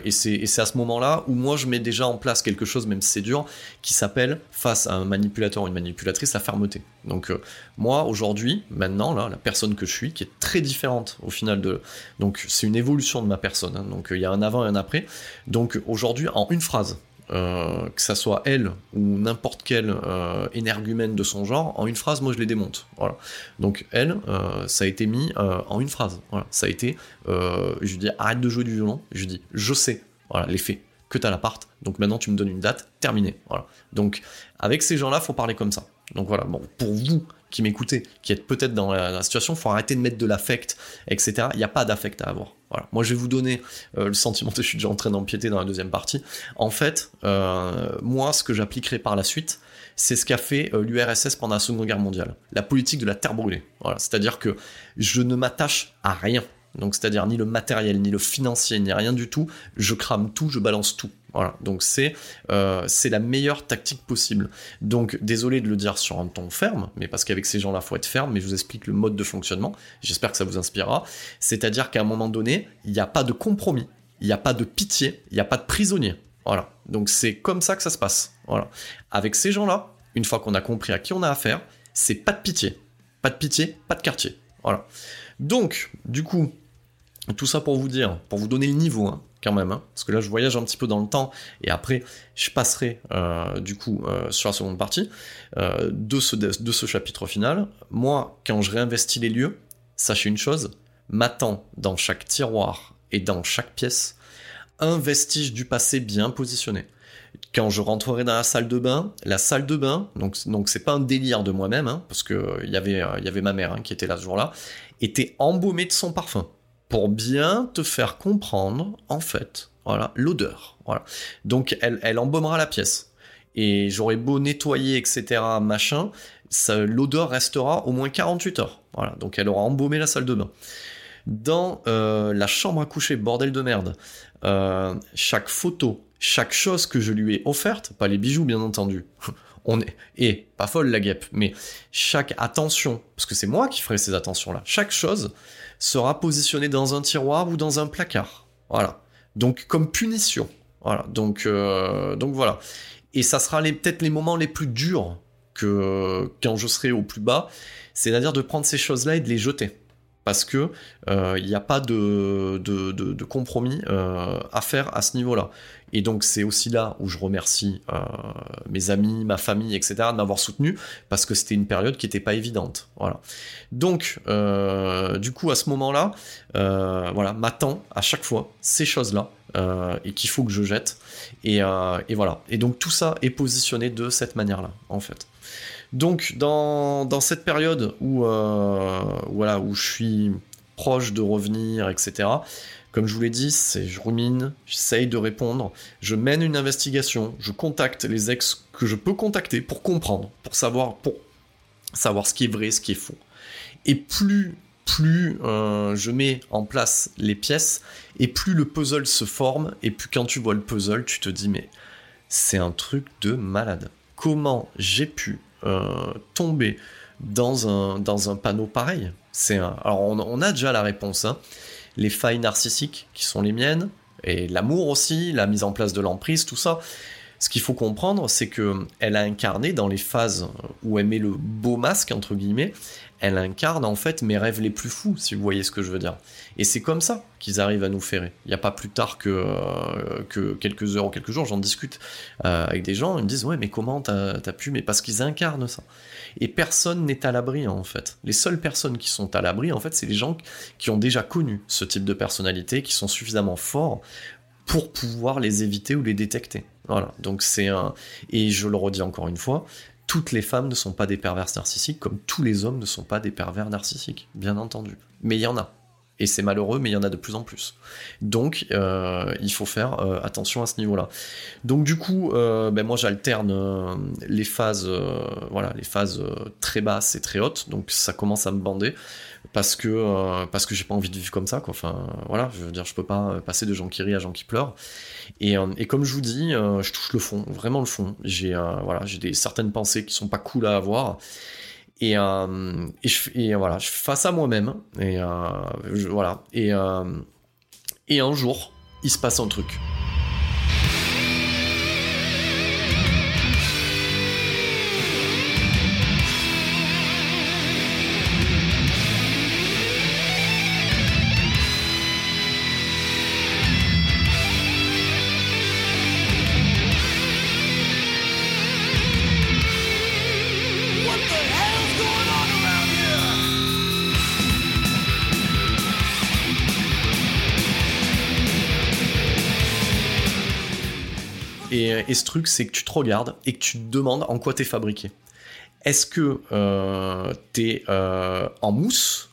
et c'est à ce moment-là où moi je mets déjà en place quelque chose, même si c'est dur, qui s'appelle face à un manipulateur ou une manipulatrice la fermeté. Donc moi aujourd'hui, maintenant là, la personne que je suis, qui est très différente au final de, donc c'est une évolution de ma personne. Hein. donc il y a un avant et un après. Donc aujourd'hui en une phrase, euh, que ça soit elle ou n'importe quel euh, énergumène de son genre, en une phrase, moi je les démonte. Voilà. Donc elle, euh, ça a été mis en une phrase. Voilà. Ça a été, je lui dis arrête de jouer du violon. Je lui dis je sais, voilà, les faits, que t'as l'appart. Donc maintenant tu me donnes une date, terminé. Voilà. Donc avec ces gens-là, faut parler comme ça. Donc voilà. Bon, pour vous qui m'écoutez, qui êtes peut-être dans la, situation, faut arrêter de mettre de l'affect, etc. Il n'y a pas d'affect à avoir. Moi, je vais vous donner euh, le sentiment, je suis déjà en train d'empiéter dans la deuxième partie. En fait, euh, moi, ce que j'appliquerai par la suite, c'est ce qu'a fait euh, l'URSS pendant la Seconde Guerre mondiale. La politique de la terre brûlée. C'est-à-dire que je ne m'attache à rien. Donc, c'est-à-dire ni le matériel, ni le financier, ni rien du tout. Je crame tout, je balance tout. Voilà, donc c'est euh, c'est la meilleure tactique possible. Donc désolé de le dire sur un ton ferme, mais parce qu'avec ces gens-là, faut être ferme. Mais je vous explique le mode de fonctionnement. J'espère que ça vous inspirera. C'est-à-dire qu'à un moment donné, il n'y a pas de compromis, il n'y a pas de pitié, il n'y a pas de prisonnier. Voilà. Donc c'est comme ça que ça se passe. Voilà. Avec ces gens-là, une fois qu'on a compris à qui on a affaire, c'est pas de pitié, pas de pitié, pas de quartier. Voilà. Donc, du coup, tout ça pour vous dire, pour vous donner le niveau, hein, quand même, hein, parce que là je voyage un petit peu dans le temps, et après je passerai euh, du coup euh, sur la seconde partie euh, de, ce, de ce chapitre final. Moi, quand je réinvestis les lieux, sachez une chose, m'attend dans chaque tiroir et dans chaque pièce un vestige du passé bien positionné. Quand je rentrerai dans la salle de bain, la salle de bain, donc donc c'est pas un délire de moi-même, hein, parce que il y avait y avait ma mère qui était là ce jour-là, était embaumée de son parfum pour bien te faire comprendre, en fait, voilà, l'odeur. Voilà. Donc elle, elle embaumera la pièce. Et j'aurai beau nettoyer, etc., machin, l'odeur restera au moins 48 heures. Voilà. Donc elle aura embaumé la salle de bain. Dans euh, la chambre à coucher, bordel de merde, euh, chaque photo, chaque chose que je lui ai offerte, pas les bijoux bien entendu, on est, et pas folle la guêpe, mais chaque attention, parce que c'est moi qui ferai ces attentions-là, chaque chose sera positionné dans un tiroir ou dans un placard. Voilà. Donc comme punition. Voilà. Donc, euh, voilà. Et ça sera peut-être les moments les plus durs que quand je serai au plus bas, c'est-à-dire de prendre ces choses-là et de les jeter. Parce que il euh, n'y a pas de, compromis euh, à faire à ce niveau-là. Et donc c'est aussi là où je remercie euh, mes amis, ma famille, etc. de m'avoir soutenu parce que c'était une période qui n'était pas évidente. Voilà. Donc du coup à ce moment-là, voilà, m'attend à chaque fois ces choses-là et qu'il faut que je jette. Et, et, voilà. Et donc tout ça est positionné de cette manière-là en fait. Donc dans, cette période où voilà où je suis proche de revenir, etc. Comme je vous l'ai dit, je rumine, j'essaye de répondre, je mène une investigation, je contacte les ex que je peux contacter pour comprendre, pour savoir, savoir ce qui est vrai, ce qui est faux. Et plus plus euh, je mets en place les pièces, et plus le puzzle se forme, et plus quand tu vois le puzzle, tu te dis mais c'est un truc de malade. Comment j'ai pu euh, tomber dans un, dans un panneau pareil C'est Alors on, on, a déjà la réponse, hein les failles narcissiques qui sont les miennes, et l'amour aussi, la mise en place de l'emprise, tout ça. Ce qu'il faut comprendre, c'est que elle a incarné dans les phases où elle met le beau masque entre guillemets, elle incarne en fait mes rêves les plus fous, si vous voyez ce que je veux dire. Et c'est comme ça qu'ils arrivent à nous ferrer. Il n'y a pas plus tard que, euh, que quelques heures ou quelques jours, j'en discute euh, avec des gens, ils me disent ouais mais comment t'as as pu, mais parce qu'ils incarnent ça. Et personne n'est à l'abri en fait. Les seules personnes qui sont à l'abri en fait, c'est les gens qui ont déjà connu ce type de personnalité, qui sont suffisamment forts pour pouvoir les éviter ou les détecter. Voilà. Donc c'est un et je le redis encore une fois, toutes les femmes ne sont pas des perverses narcissiques comme tous les hommes ne sont pas des pervers narcissiques, bien entendu. Mais il y en a. Et c'est malheureux, mais il y en a de plus en plus. Donc, euh, il faut faire euh, attention à ce niveau-là. Donc, du coup, euh, ben moi, j'alterne les phases, voilà, les phases très basses et très hautes. Donc, ça commence à me bander parce que parce que j'ai pas envie de vivre comme ça. Quoi. Enfin, voilà, je veux dire, je peux pas passer de gens qui rient à gens qui pleurent. Et, et comme je vous dis, je touche le fond, vraiment le fond. J'ai voilà, j'ai des certaines pensées qui sont pas cool à avoir. Et, euh, et, je, voilà, je fais face à moi-même. Et euh, voilà. Et, euh, et un jour, il se passe un truc. Et, ce truc, c'est que tu te regardes et que tu te demandes en quoi t'es fabriqué. Est-ce que euh, t'es euh, en mousse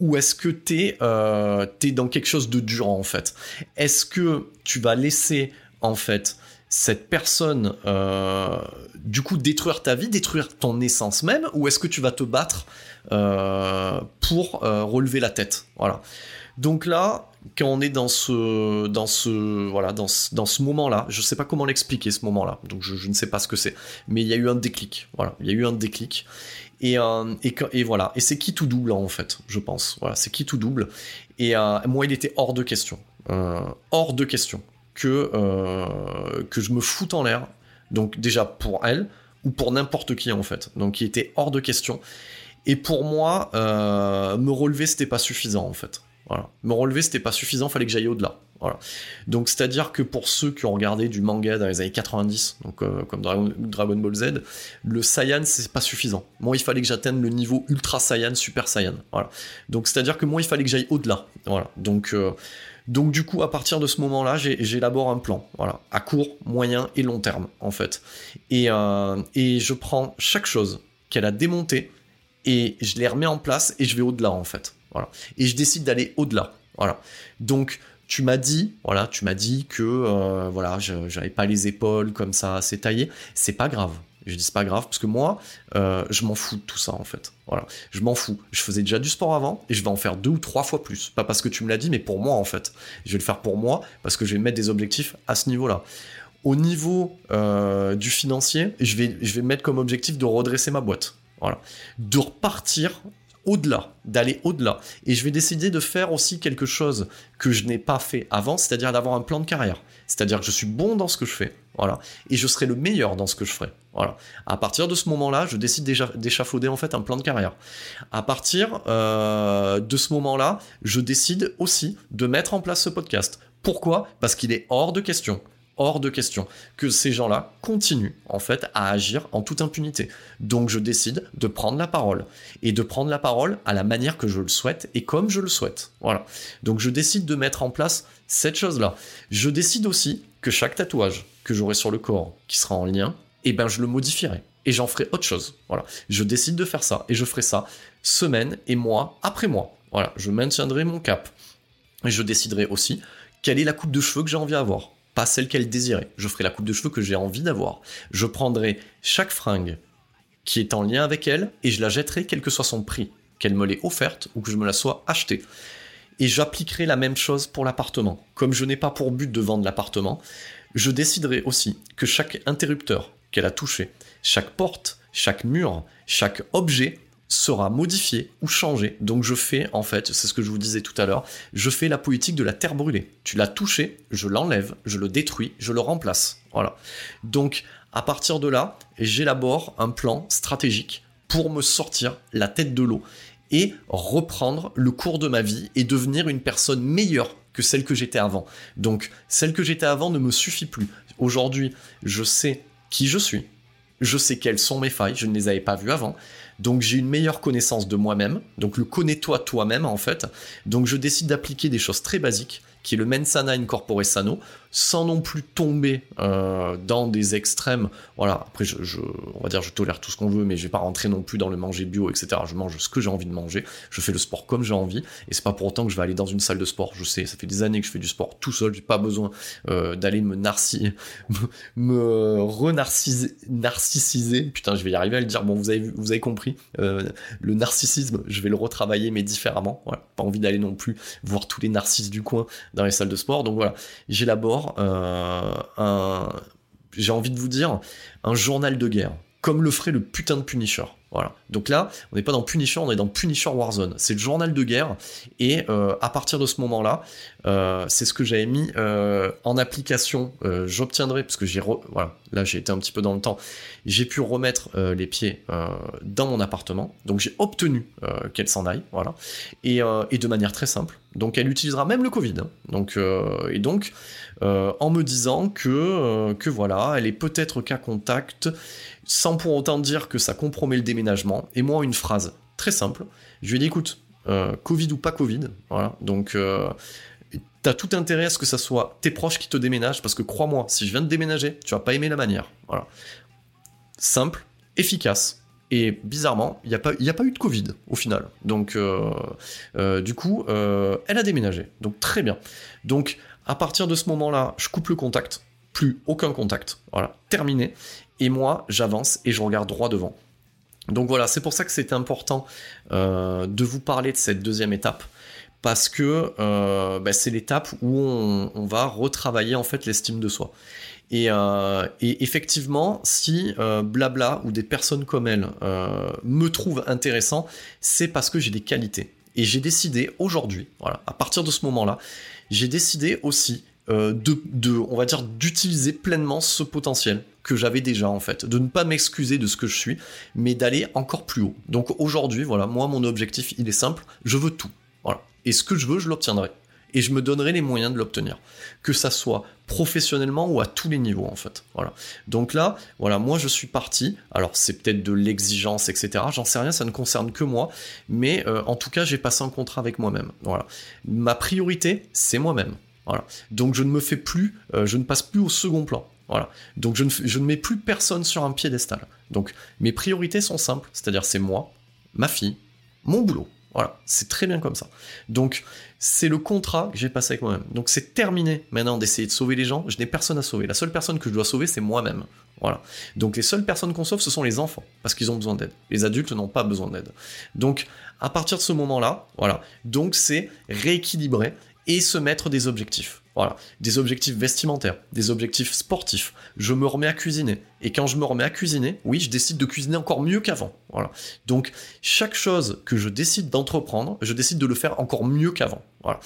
ou est-ce que t'es euh, es dans quelque chose de dur en fait? Est-ce que tu vas laisser en fait cette personne, euh, du coup, détruire ta vie, détruire ton essence même, ou est-ce que tu vas te battre pour relever la tête? Voilà. Donc là, quand on est dans ce, dans ce, voilà, dans dans ce moment-là, je sais pas comment l'expliquer ce moment-là, donc je, ne sais pas ce que c'est, mais il y a eu un déclic, voilà, il y a eu un déclic, et, euh, et, voilà, et c'est qui tout double en fait, je pense, voilà, c'est qui tout double, et euh, moi il était hors de question, euh, hors de question que que je me foute en l'air, donc déjà pour elle ou pour n'importe qui en fait, donc il était hors de question, et pour moi, me relever c'était pas suffisant en fait. Voilà. Me relever, c'était pas suffisant, fallait que j'aille au-delà. Voilà. Donc c'est-à-dire que pour ceux qui ont regardé du manga dans les années 90, donc euh, comme Dragon, Ball Z, le Saiyan c'est pas suffisant. Moi il fallait que j'atteigne le niveau Ultra Saiyan, Super Saiyan. Voilà. Donc c'est-à-dire que moi il fallait que j'aille au-delà. Voilà. Donc euh, du coup à partir de ce moment-là j'élabore un plan. Voilà. À court, moyen et long terme en fait. Et euh, et je prends chaque chose qu'elle a démontée et je les remets en place et je vais au-delà en fait. Et je décide d'aller au-delà. Voilà. Donc tu m'as dit, voilà, tu m'as dit que euh, voilà, j'avais pas les épaules comme ça assez taillées. C'est pas grave. Je dis c'est pas grave parce que moi, euh, je m'en fous de tout ça en fait. Voilà, je m'en fous. Je faisais déjà du sport avant et je vais en faire deux ou trois fois plus. Pas parce que tu me l'as dit, mais pour moi en fait. Je vais le faire pour moi parce que je vais mettre des objectifs à ce niveau-là. Au niveau euh, du financier, je vais, je vais mettre comme objectif de redresser ma boîte. Voilà, de repartir au-delà, d'aller au-delà. Et je vais décider de faire aussi quelque chose que je n'ai pas fait avant, c'est-à-dire d'avoir un plan de carrière. C'est-à-dire que je suis bon dans ce que je fais, voilà, et je serai le meilleur dans ce que je ferai, voilà. À partir de ce moment-là, je décide déjà d'échafauder en fait un plan de carrière. À partir euh, de ce moment-là, je décide aussi de mettre en place ce podcast. Pourquoi? Parce qu'il est hors de question hors de question que ces gens-là continuent en fait à agir en toute impunité. Donc je décide de prendre la parole et de prendre la parole à la manière que je le souhaite et comme je le souhaite. Voilà. Donc je décide de mettre en place cette chose-là. Je décide aussi que chaque tatouage que j'aurai sur le corps qui sera en lien, eh ben je le modifierai et j'en ferai autre chose. Voilà. Je décide de faire ça et je ferai ça semaine et mois après mois. Voilà, je maintiendrai mon cap. Et je déciderai aussi quelle est la coupe de cheveux que j'ai envie d'avoir celle qu'elle désirait. Je ferai la coupe de cheveux que j'ai envie d'avoir. Je prendrai chaque fringue qui est en lien avec elle et je la jetterai quel que soit son prix, qu'elle me l'ait offerte ou que je me la sois achetée. Et j'appliquerai la même chose pour l'appartement. Comme je n'ai pas pour but de vendre l'appartement, je déciderai aussi que chaque interrupteur qu'elle a touché, chaque porte, chaque mur, chaque objet sera modifié ou changé. Donc je fais, en fait, c'est ce que je vous disais tout à l'heure, je fais la politique de la terre brûlée. Tu l'as touché, je l'enlève, je le détruis, je le remplace. Voilà. Donc à partir de là, j'élabore un plan stratégique pour me sortir la tête de l'eau et reprendre le cours de ma vie et devenir une personne meilleure que celle que j'étais avant. Donc celle que j'étais avant ne me suffit plus. Aujourd'hui, je sais qui je suis, je sais quelles sont mes failles, je ne les avais pas vues avant. Donc j'ai une meilleure connaissance de moi-même. Donc le connais-toi toi-même en fait. Donc je décide d'appliquer des choses très basiques qui est le mensana incorpore sano, sans non plus tomber euh, dans des extrêmes. Voilà, après, je, je, on va dire, je tolère tout ce qu'on veut, mais je vais pas rentrer non plus dans le manger bio, etc. Je mange ce que j'ai envie de manger, je fais le sport comme j'ai envie, et c'est pas pour autant que je vais aller dans une salle de sport. Je sais, ça fait des années que je fais du sport tout seul, j'ai pas besoin euh, d'aller me narcissiser, me, me re-narcissiser. Putain, je vais y arriver à le dire. Bon, vous avez, vous avez compris. Euh, le narcissisme, je vais le retravailler, mais différemment. Voilà, pas envie d'aller non plus voir tous les narcisses du coin dans les salles de sport. Donc voilà, j'élabore euh, un, j'ai envie de vous dire, un journal de guerre, comme le ferait le putain de Punisher. Voilà. Donc là, on n'est pas dans Punisher, on est dans Punisher Warzone. C'est le journal de guerre. Et euh, à partir de ce moment-là, euh, c'est ce que j'avais mis euh, en application. J'obtiendrai, parce que j'ai voilà, là j'ai été un petit peu dans le temps, j'ai pu remettre les pieds dans mon appartement. Donc j'ai obtenu qu'elle s'en aille. Voilà. Et, de manière très simple. Donc elle utilisera même le Covid. Donc, et donc, en me disant que, que voilà, elle est peut-être cas contact sans pour autant dire que ça compromet le déménagement. Et moi, une phrase très simple. Je lui ai dit, écoute, euh, Covid ou pas Covid, voilà. Donc, euh, t'as tout intérêt à ce que ça soit tes proches qui te déménagent, parce que crois-moi, si je viens de déménager, tu vas pas aimer la manière. Voilà. Simple, efficace. Et bizarrement, il n'y a, pas, eu de Covid au final. Donc, euh, du coup, elle a déménagé. Donc, très bien. Donc, à partir de ce moment-là, je coupe le contact plus aucun contact. Voilà, terminé. Et moi, j'avance et je regarde droit devant. Donc voilà, c'est pour ça que c'était important euh, de vous parler de cette deuxième étape parce que euh, bah, c'est l'étape où on, va retravailler en fait l'estime de soi. Et, euh, effectivement, si blabla ou des personnes comme elle me trouvent intéressant, c'est parce que j'ai des qualités. Et j'ai décidé aujourd'hui, voilà, à partir de ce moment-là, j'ai décidé aussi de, de, on va dire, d'utiliser pleinement ce potentiel que j'avais déjà en fait, de ne pas m'excuser de ce que je suis, mais d'aller encore plus haut. Donc aujourd'hui, voilà, moi mon objectif il est simple, je veux tout. Voilà. Et ce que je veux, je l'obtiendrai. Et je me donnerai les moyens de l'obtenir. Que ça soit professionnellement ou à tous les niveaux en fait. Voilà. Donc là, voilà, moi je suis parti. Alors c'est peut-être de l'exigence, etc. J'en sais rien, ça ne concerne que moi. Mais euh, en tout cas, j'ai passé un contrat avec moi-même. Voilà. Ma priorité, c'est moi-même. Voilà. Donc je ne me fais plus, euh, je ne passe plus au second plan. Voilà. Donc je ne, mets plus personne sur un piédestal. Donc mes priorités sont simples, c'est-à-dire c'est moi, ma fille, mon boulot. Voilà, c'est très bien comme ça. Donc c'est le contrat que j'ai passé avec moi-même. Donc c'est terminé maintenant d'essayer de sauver les gens. Je n'ai personne à sauver. La seule personne que je dois sauver, c'est moi-même. Voilà. Donc les seules personnes qu'on sauve, ce sont les enfants, parce qu'ils ont besoin d'aide. Les adultes n'ont pas besoin d'aide. Donc à partir de ce moment-là, voilà. Donc c'est rééquilibrer et se mettre des objectifs. Voilà, des objectifs vestimentaires, des objectifs sportifs. Je me remets à cuisiner. Et quand je me remets à cuisiner, oui, je décide de cuisiner encore mieux qu'avant. Voilà. Donc, chaque chose que je décide d'entreprendre, je décide de le faire encore mieux qu'avant. Voilà.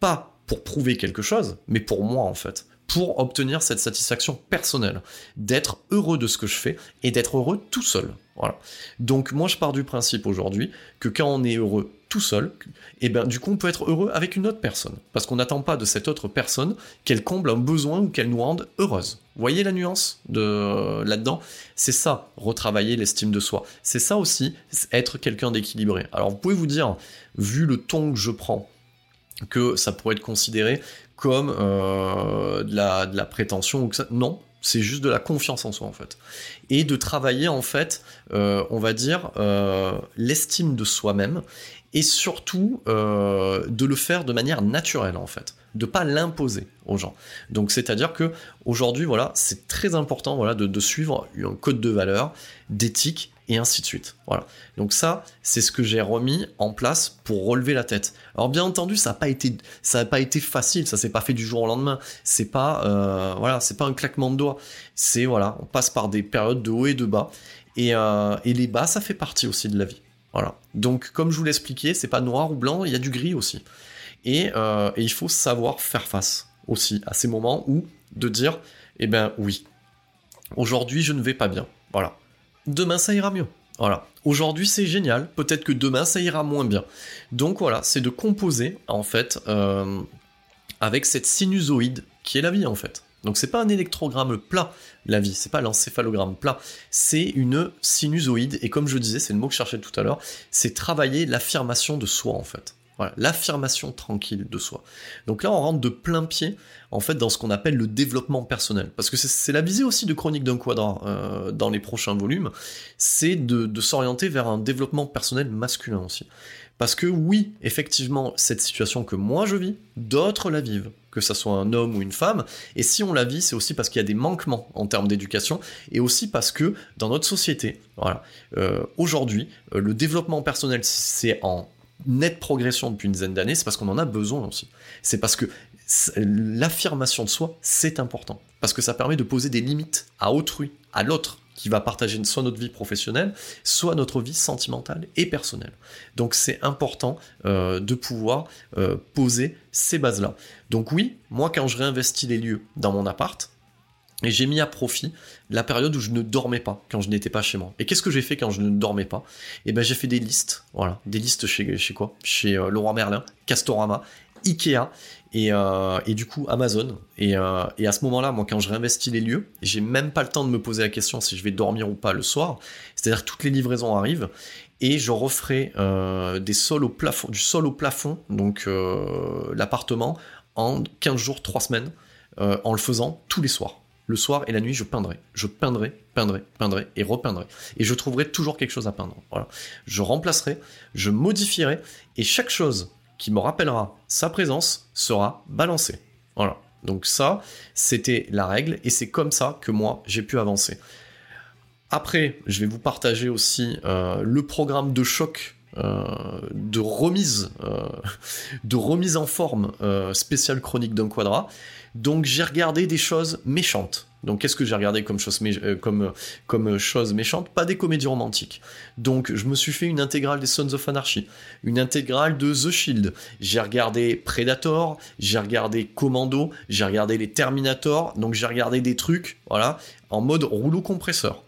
Pas pour prouver quelque chose, mais pour moi, en fait pour obtenir cette satisfaction personnelle, d'être heureux de ce que je fais et d'être heureux tout seul. Voilà. Donc moi je pars du principe aujourd'hui que quand on est heureux tout seul, et eh ben du coup on peut être heureux avec une autre personne parce qu'on n'attend pas de cette autre personne qu'elle comble un besoin ou qu'elle nous rende heureuse. Voyez la nuance de là-dedans? C'est ça, retravailler l'estime de soi. C'est ça aussi, être quelqu'un d'équilibré. Alors vous pouvez vous dire, vu le ton que je prends, que ça pourrait être considéré comme euh, de, la, de, prétention ou que ça. Non, c'est juste de la confiance en soi en fait. Et de travailler en fait, euh, on va dire, euh, l'estime de soi-même et surtout de le faire de manière naturelle en fait de pas l'imposer aux gens. Donc c'est-à-dire que aujourd'hui voilà, c'est très important voilà de, de, suivre un code de valeur, d'éthique et ainsi de suite. Voilà. Donc ça, c'est ce que j'ai remis en place pour relever la tête. Alors bien entendu, ça n'a pas été, ça a pas été facile, ça s'est pas fait du jour au lendemain. C'est pas, euh, voilà, c'est pas un claquement de doigts. C'est voilà, on passe par des périodes de haut et de bas. Et, euh, et les bas, ça fait partie aussi de la vie. Voilà. Donc comme je vous l'expliquais, c'est pas noir ou blanc, il y a du gris aussi. Et, euh, et il faut savoir faire face aussi à ces moments où de dire, eh ben oui, aujourd'hui je ne vais pas bien. Voilà demain ça ira mieux. Voilà. Aujourd'hui c'est génial, peut-être que demain ça ira moins bien. Donc voilà, c'est de composer en fait euh, avec cette sinusoïde qui est la vie en fait. Donc c'est pas un électrogramme plat, la vie, c'est pas l'encéphalogramme plat, c'est une sinusoïde, et comme je disais, c'est le mot que je cherchais tout à l'heure, c'est travailler l'affirmation de soi en fait. Voilà, l'affirmation tranquille de soi. Donc là, on rentre de plein pied, en fait, dans ce qu'on appelle le développement personnel. Parce que c'est la visée aussi de Chronique d'un quadrat euh, dans les prochains volumes, c'est de, s'orienter vers un développement personnel masculin aussi. Parce que oui, effectivement, cette situation que moi je vis, d'autres la vivent, que ça soit un homme ou une femme, et si on la vit, c'est aussi parce qu'il y a des manquements en termes d'éducation, et aussi parce que dans notre société, voilà, euh, aujourd'hui, euh, le développement personnel, c'est en nette progression depuis une dizaine d'années, c'est parce qu'on en a besoin aussi. C'est parce que l'affirmation de soi, c'est important. Parce que ça permet de poser des limites à autrui, à l'autre, qui va partager soit notre vie professionnelle, soit notre vie sentimentale et personnelle. Donc c'est important euh, de pouvoir euh, poser ces bases-là. Donc oui, moi quand je réinvestis les lieux dans mon appart, et j'ai mis à profit la période où je ne dormais pas, quand je n'étais pas chez moi. Et qu'est-ce que j'ai fait quand je ne dormais pas? Eh ben j'ai fait des listes, voilà, des listes chez, quoi? Chez euh, Leroy Merlin, Castorama, Ikea et, euh, et du coup Amazon. Et, euh, et à ce moment-là, moi quand je réinvestis les lieux, j'ai même pas le temps de me poser la question si je vais dormir ou pas le soir. C'est-à-dire que toutes les livraisons arrivent et je referai des sols au plafond, du sol au plafond, donc l'appartement, en 15 jours, 3 semaines, en le faisant tous les soirs le soir et la nuit, je peindrai. Je peindrai, peindrai, peindrai et repeindrai. Et je trouverai toujours quelque chose à peindre. Je remplacerai, je modifierai, et chaque chose qui me rappellera sa présence sera balancée. Voilà. Donc ça, c'était la règle et c'est comme ça que moi j'ai pu avancer. Après, je vais vous partager aussi euh, le programme de choc euh, de remise, euh, de remise en forme spéciale chronique d'un quadra. Donc j'ai regardé des choses méchantes. Donc qu'est-ce que j'ai regardé comme chose, comme chose méchante? Pas des comédies romantiques. Donc je me suis fait une intégrale des Sons of Anarchy, une intégrale de The Shield. J'ai regardé Predator, j'ai regardé Commando, j'ai regardé les Terminator. Donc j'ai regardé des trucs, voilà, en mode rouleau compresseur.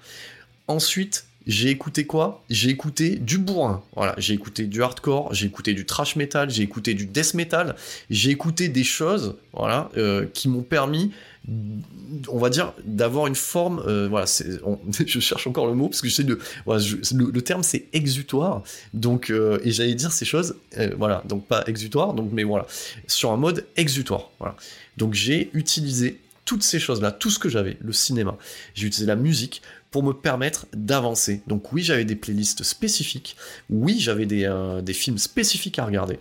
Ensuite, j'ai écouté quoi? J'ai écouté du bourrin. Voilà, j'ai écouté du hardcore, j'ai écouté du trash metal, j'ai écouté du death metal, j'ai écouté des choses, voilà, euh, qui m'ont permis, on va dire, d'avoir une forme. Euh, voilà, je cherche encore le mot parce que j'essaie le, terme c'est exutoire. Donc, euh, et j'allais dire ces choses, voilà, donc pas exutoire, donc mais voilà, sur un mode exutoire. Donc j'ai utilisé toutes ces choses-là, tout ce que j'avais, le cinéma, j'ai utilisé la musique me permettre d'avancer. Donc oui, j'avais des playlists spécifiques, oui, j'avais des, euh, films spécifiques à regarder.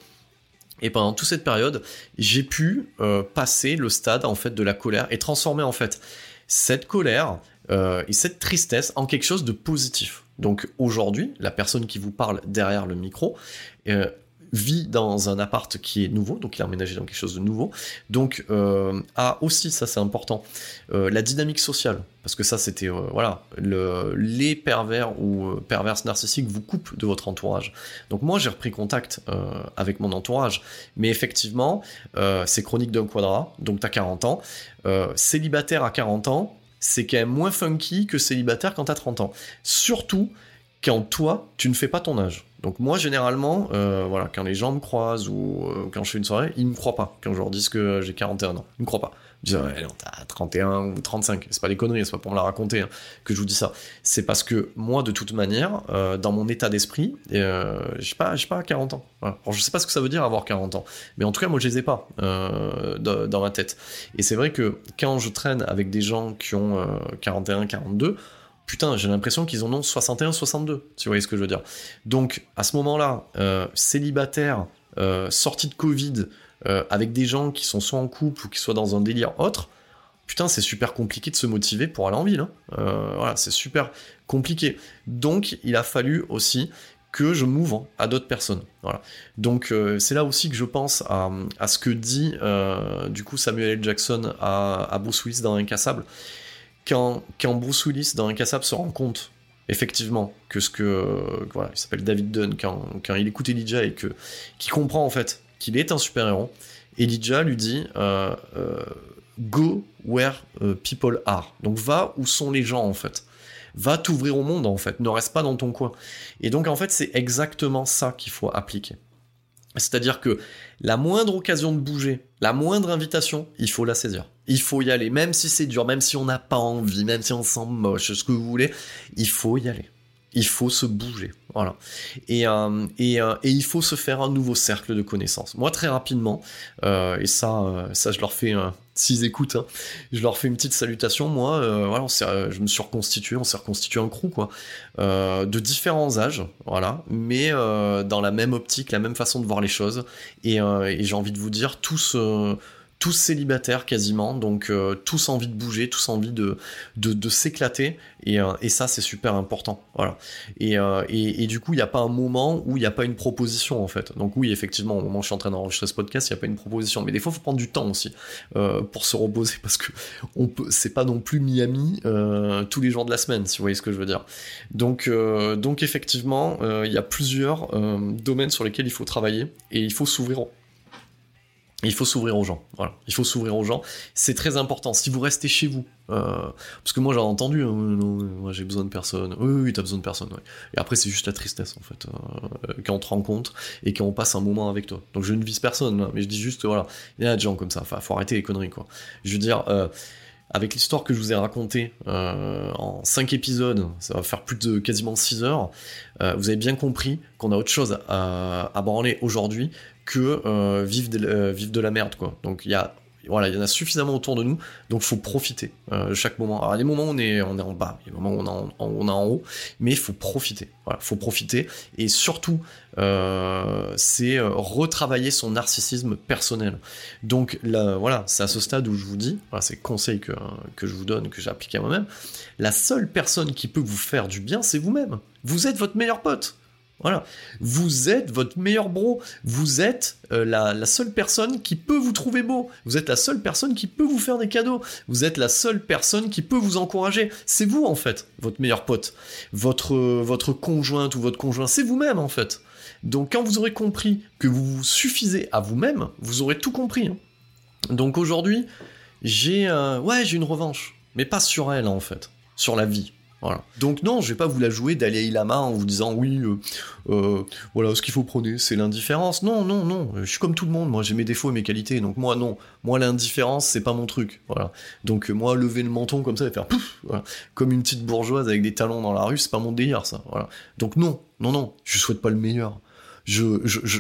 Et pendant toute cette période, j'ai pu euh, passer le stade en fait de la colère et transformer en fait cette colère euh, et cette tristesse en quelque chose de positif. Donc aujourd'hui, la personne qui vous parle derrière le micro vit dans un appart qui est nouveau, donc il a emménagé dans quelque chose de nouveau, donc euh, a aussi, ça c'est important, euh, la dynamique sociale, parce que ça c'était, euh, voilà, le, les pervers ou perverses narcissiques vous coupent de votre entourage. Donc moi j'ai repris contact avec mon entourage, mais effectivement, c'est chronique d'un quadra, donc t'as 40 ans, célibataire à 40 ans, c'est quand même moins funky que célibataire quand t'as 30 ans. Surtout quand toi, tu ne fais pas ton âge. Donc moi généralement, euh, voilà, quand les gens me croisent ou euh, quand je fais une soirée, ils me croient pas quand je leur dis que j'ai 41 ans. Ils me croient pas. Ils disent ouais, t'as 31 ou 35. C'est pas des conneries, c'est pas pour me la raconter hein, que je vous dis ça. C'est parce que moi de toute manière, euh, dans mon état d'esprit, j'ai pas, pas 40 ans. Voilà. Alors je sais pas ce que ça veut dire avoir 40 ans, mais en tout cas moi je les ai pas dans ma tête. Et c'est vrai que quand je traîne avec des gens qui ont 41, 42 putain, j'ai l'impression qu'ils en ont 61, 62, si vous voyez ce que je veux dire. Donc, à ce moment-là, euh, célibataire, euh, sorti de Covid, euh, avec des gens qui sont soit en couple ou qui soient dans un délire autre, putain, c'est super compliqué de se motiver pour aller en ville. Hein. voilà, c'est super compliqué. Donc, il a fallu aussi que je m'ouvre à d'autres personnes. Voilà. Donc c'est là aussi que je pense à, ce que dit du coup Samuel L. Jackson à, à Bruce Willis dans Incassable quand, quand Bruce Willis dans Incassable se rend compte effectivement que ce que voilà, il s'appelle David Dunn quand, il écoute Elijah et que qui comprend en fait qu'il est un super héros, Elijah lui dit euh, euh, go where euh, people are. Donc va où sont les gens en fait. Va t'ouvrir au monde en fait. Ne reste pas dans ton coin. Et donc en fait c'est exactement ça qu'il faut appliquer. C'est-à-dire que la moindre occasion de bouger, la moindre invitation, il faut la saisir. Il faut y aller, même si c'est dur, même si on n'a pas envie, même si on sent moche, ce que vous voulez, il faut y aller. Il faut se bouger, voilà. Et, euh, euh, il faut se faire un nouveau cercle de connaissances. Moi, très rapidement, euh, et ça, je leur fais, s'ils écoutent, hein, je leur fais une petite salutation. Moi, voilà, je me suis reconstitué, on s'est reconstitué un crew, quoi, de différents âges, voilà, mais dans la même optique, la même façon de voir les choses. Et j'ai envie de vous dire, tous tous célibataires quasiment, donc euh, tous envie de bouger, tous envie de, de, s'éclater, et, euh, et, ça c'est super important. Voilà. Et, euh, et, et du coup, il n'y a pas un moment où il n'y a pas une proposition en fait. Donc oui, effectivement, au moment où je suis en train d'enregistrer ce podcast, il n'y a pas une proposition. Mais des fois, il faut prendre du temps aussi pour se reposer, parce que on peut, c'est pas non plus Miami tous les jours de la semaine, si vous voyez ce que je veux dire. Donc, donc effectivement, il y a plusieurs domaines sur lesquels il faut travailler, et il faut s'ouvrir il faut s'ouvrir aux gens. Il faut s'ouvrir aux gens. C'est très important. Si vous restez chez vous, euh, parce que moi j'ai entendu, hein, moi j'ai besoin de personne. Oui, oui, t'as besoin de personne. Et après c'est juste la tristesse en fait, euh, quand on te rencontre et quand on passe un moment avec toi. Donc je ne vise personne, mais je dis juste voilà, il y a des gens comme ça. Enfin, faut arrêter les conneries quoi. Je veux dire. Euh, avec l'histoire que je vous ai racontée en 5 épisodes, ça va faire plus de quasiment 6 heures, vous avez bien compris qu'on a autre chose à, à branler aujourd'hui que euh, euh, vivre de la merde, quoi. Donc il y a voilà, il y en a suffisamment autour de nous, donc faut profiter euh, chaque moment. Alors, il moments où on est, on est en bas, il moments où on est en, on est en haut, mais il faut profiter. Voilà, faut profiter. Et surtout, euh, c'est euh, retravailler son narcissisme personnel. Donc là, voilà, c'est à ce stade où je vous dis, c'est conseil que, que je vous donne, que j'ai appliqué à moi-même, la seule personne qui peut vous faire du bien, c'est vous-même. Vous êtes votre meilleur pote. Voilà. Vous êtes votre meilleur bro. Vous êtes euh, la, seule personne qui peut vous trouver beau. Vous êtes la seule personne qui peut vous faire des cadeaux. Vous êtes la seule personne qui peut vous encourager. C'est vous, en fait, votre meilleur pote. Votre, votre conjointe ou votre conjoint, c'est vous-même, en fait. Donc, quand vous aurez compris que vous vous suffisez à vous-même, vous aurez tout compris. Hein. Donc, aujourd'hui, j'ai ouais, j'ai une revanche. Mais pas sur elle, en fait. Sur la vie. Donc non, je vais pas vous la jouer Dalai Lama en vous disant oui, euh, euh, voilà, ce qu'il faut prôner, c'est l'indifférence. Non, non, non, je suis comme tout le monde, moi j'ai mes défauts et mes qualités, donc moi non, moi l'indifférence c'est pas mon truc, voilà. Donc moi lever le menton comme ça et faire pouf, comme une petite bourgeoise avec des talons dans la rue, c'est pas mon délire ça. Donc non, non, non, je souhaite pas le meilleur je,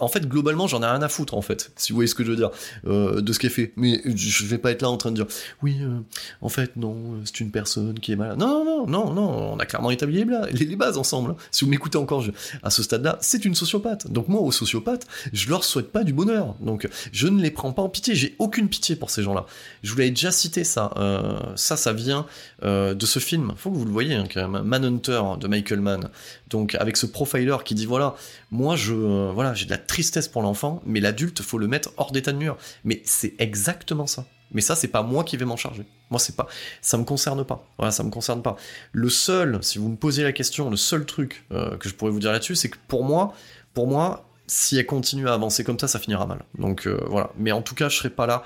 en fait, globalement, j'en ai rien à foutre, en fait, si vous voyez ce que je veux dire, euh, de ce qui est fait. Mais je vais pas être là en train de dire, oui, euh, en fait, non, c'est une personne qui est malade. Non, non, non, non, on a clairement établi les, bases ensemble. Hein. Si vous m'écoutez encore à ce stade-là, c'est une sociopathe. Donc moi, aux sociopathes, je leur souhaite pas du bonheur. Donc je ne les prends pas en pitié. J'ai aucune pitié pour ces gens-là. Je vous l'avais déjà cité ça. Euh, ça, ça vient euh, de ce film. Faut que vous le voyez, hein, quand même. Manhunter de Michael Mann. Donc avec ce profiler qui dit voilà, moi je euh, voilà, j'ai de la tristesse pour l'enfant, mais l'adulte faut le mettre hors d'état de mur. Mais c'est exactement ça. Mais ça c'est pas moi qui vais m'en charger. Moi c'est pas ça me concerne pas. Voilà, ça me concerne pas. Le seul, si vous me posez la question, le seul truc euh, que je pourrais vous dire là-dessus, c'est que pour moi, pour moi, si elle continue à avancer comme ça, ça finira mal. Donc voilà. Mais en tout cas, je serai pas là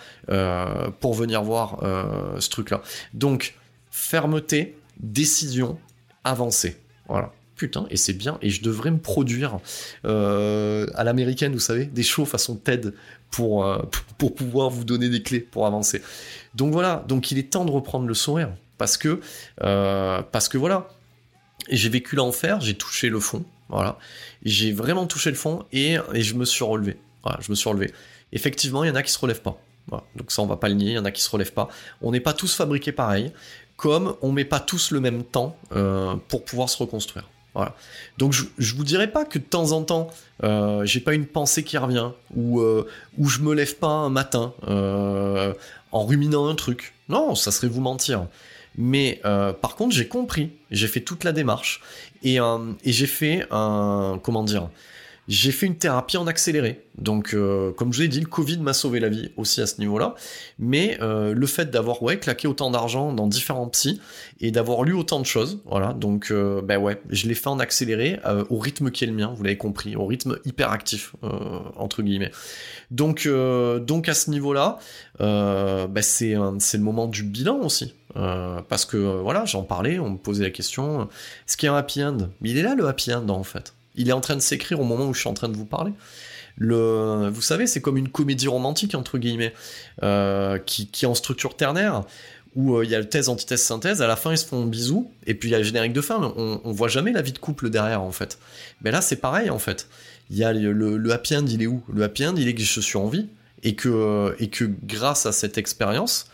pour venir voir ce truc-là. Donc fermeté, décision, avancer. Voilà. Et c'est bien, et je devrais me produire euh, à l'américaine, vous savez, des shows façon TED pour, euh, pour pouvoir vous donner des clés pour avancer. Donc voilà, donc il est temps de reprendre le sourire, parce que, euh, parce que voilà, j'ai vécu l'enfer, j'ai touché le fond, voilà, j'ai vraiment touché le fond, et, je me suis relevé, voilà, je me suis relevé. Effectivement, il y en a qui se relèvent pas. Donc ça, on va pas le nier, il y en a qui se relèvent pas. On n'est pas tous fabriqués pareil comme on met pas tous le même temps pour pouvoir se reconstruire. Donc je, vous dirais pas que de temps en temps euh, j'ai pas une pensée qui revient ou euh, ou je me lève pas un matin euh, en ruminant un truc. Non, ça serait vous mentir. Mais par contre j'ai compris, j'ai fait toute la démarche et, et j'ai fait un comment dire j'ai fait une thérapie en accéléré. Donc, euh, comme je vous l'ai dit, le Covid m'a sauvé la vie aussi à ce niveau-là. Mais euh, le fait d'avoir ouais, claqué autant d'argent dans différents psys et d'avoir lu autant de choses, voilà. Donc, euh, ben ouais, je l'ai fait en accéléré au rythme qui est le mien, vous l'avez compris, au rythme hyper actif, entre guillemets. Donc, donc à ce niveau-là, ben c'est le moment du bilan aussi. parce que voilà, j'en parlais, on me posait la question, est-ce qu'il y a un happy end? Il est là le happy end en fait. Il est en train de s'écrire au moment où je suis en train de vous parler. Le, vous savez, c'est comme une comédie romantique, entre guillemets, euh, qui, qui, est en structure ternaire, où euh, il y a le thèse, antithèse, synthèse, à la fin ils se font un bisou, et puis il y a le générique de fin, on, on voit jamais la vie de couple derrière, en fait. Mais là, c'est pareil, en fait. Il y a le, le, happy end, il est où? Le happy end, il est que je suis en vie, et que, et que grâce à cette expérience,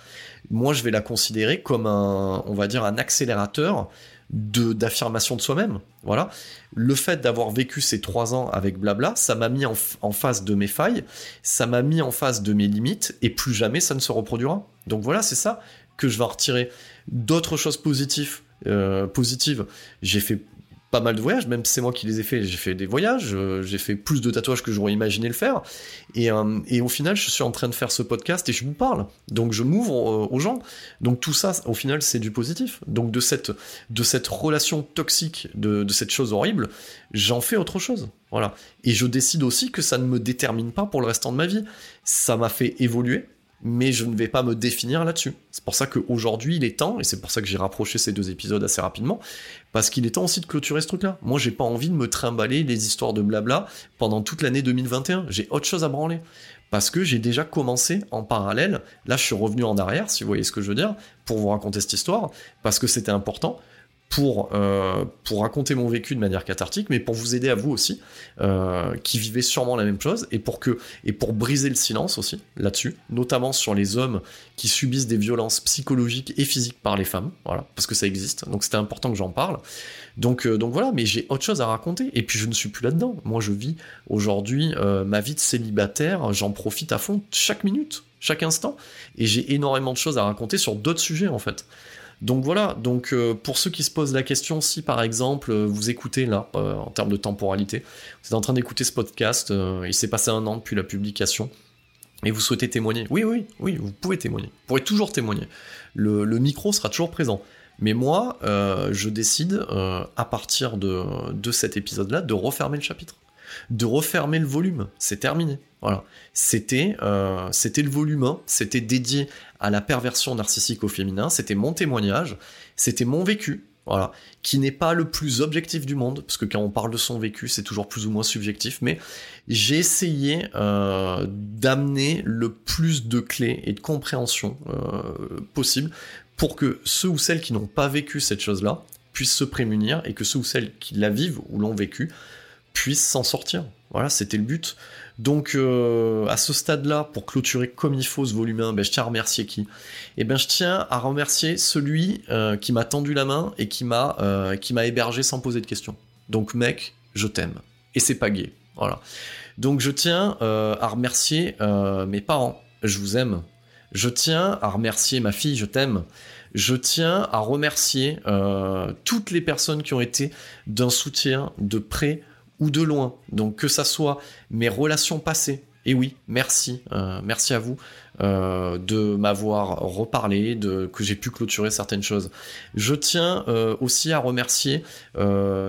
moi je vais la considérer comme un, on va dire, un accélérateur d'affirmation de soi-même. Voilà. Le fait d'avoir vécu ces trois ans avec blabla, ça m'a mis en, face de mes failles, ça m'a mis en face de mes limites, et plus jamais ça ne se reproduira. Donc voilà, c'est ça que je vais retirer. D'autres choses positives, euh, positives, j'ai fait pas mal de voyages, même c'est moi qui les ai fait, j'ai fait des voyages, euh, j'ai fait plus de tatouages que j'aurais imaginé le faire, et, euh, et, au final, je suis en train de faire ce podcast et je vous parle, donc je m'ouvre euh, aux gens, donc tout ça, au final, c'est du positif, donc de cette, de cette relation toxique, de, de cette chose horrible, j'en fais autre chose, voilà, et je décide aussi que ça ne me détermine pas pour le restant de ma vie, ça m'a fait évoluer, mais je ne vais pas me définir là-dessus. C'est pour ça qu'aujourd'hui, il est temps, et c'est pour ça que j'ai rapproché ces deux épisodes assez rapidement, parce qu'il est temps aussi de clôturer ce truc-là. Moi, j'ai pas envie de me trimballer les histoires de blabla pendant toute l'année 2021. J'ai autre chose à branler. Parce que j'ai déjà commencé en parallèle, là je suis revenu en arrière, si vous voyez ce que je veux dire, pour vous raconter cette histoire, parce que c'était important, pour, euh, pour raconter mon vécu de manière cathartique, mais pour vous aider à vous aussi, euh, qui vivez sûrement la même chose, et pour, que, et pour briser le silence aussi là-dessus, notamment sur les hommes qui subissent des violences psychologiques et physiques par les femmes, voilà, parce que ça existe, donc c'était important que j'en parle. Donc, euh, donc voilà, mais j'ai autre chose à raconter, et puis je ne suis plus là-dedans. Moi, je vis aujourd'hui ma vie de célibataire, j'en profite à fond chaque minute, chaque instant, et j'ai énormément de choses à raconter sur d'autres sujets en fait. Donc voilà, donc euh, pour ceux qui se posent la question, si par exemple euh, vous écoutez là, euh, en termes de temporalité, vous êtes en train d'écouter ce podcast, il s'est passé un an depuis la publication, et vous souhaitez témoigner, oui, oui, oui, vous pouvez témoigner, vous pourrez toujours témoigner. Le, micro sera toujours présent. Mais moi, je décide, à partir de, de cet épisode-là, de refermer le chapitre de refermer le volume. C'est terminé. Voilà. C'était, euh, le volume 1, c'était dédié à la perversion narcissique au féminin, c'était mon témoignage, c'était mon vécu, voilà, qui n'est pas le plus objectif du monde, parce que quand on parle de son vécu, c'est toujours plus ou moins subjectif, mais j'ai essayé euh, d'amener le plus de clés et de compréhension euh, possible pour que ceux ou celles qui n'ont pas vécu cette chose-là puissent se prémunir et que ceux ou celles qui la vivent ou l'ont vécu puisse s'en sortir. Voilà, c'était le but. Donc euh, à ce stade-là, pour clôturer comme il faut ce volume 1, ben, je tiens à remercier qui? Eh bien je tiens à remercier celui euh, qui m'a tendu la main et qui m'a euh, qui m'a hébergé sans poser de questions. Donc mec, je t'aime. Et c'est pas gay. Voilà. Donc je tiens à remercier mes parents. Je vous aime. Je tiens à remercier ma fille, je t'aime. Je tiens à remercier toutes les personnes qui ont été d'un soutien de près ou de loin. Donc que ça soit mes relations passées, et oui, merci, euh, merci à vous euh, de m'avoir reparlé, de que j'ai pu clôturer certaines choses. Je tiens euh, aussi à remercier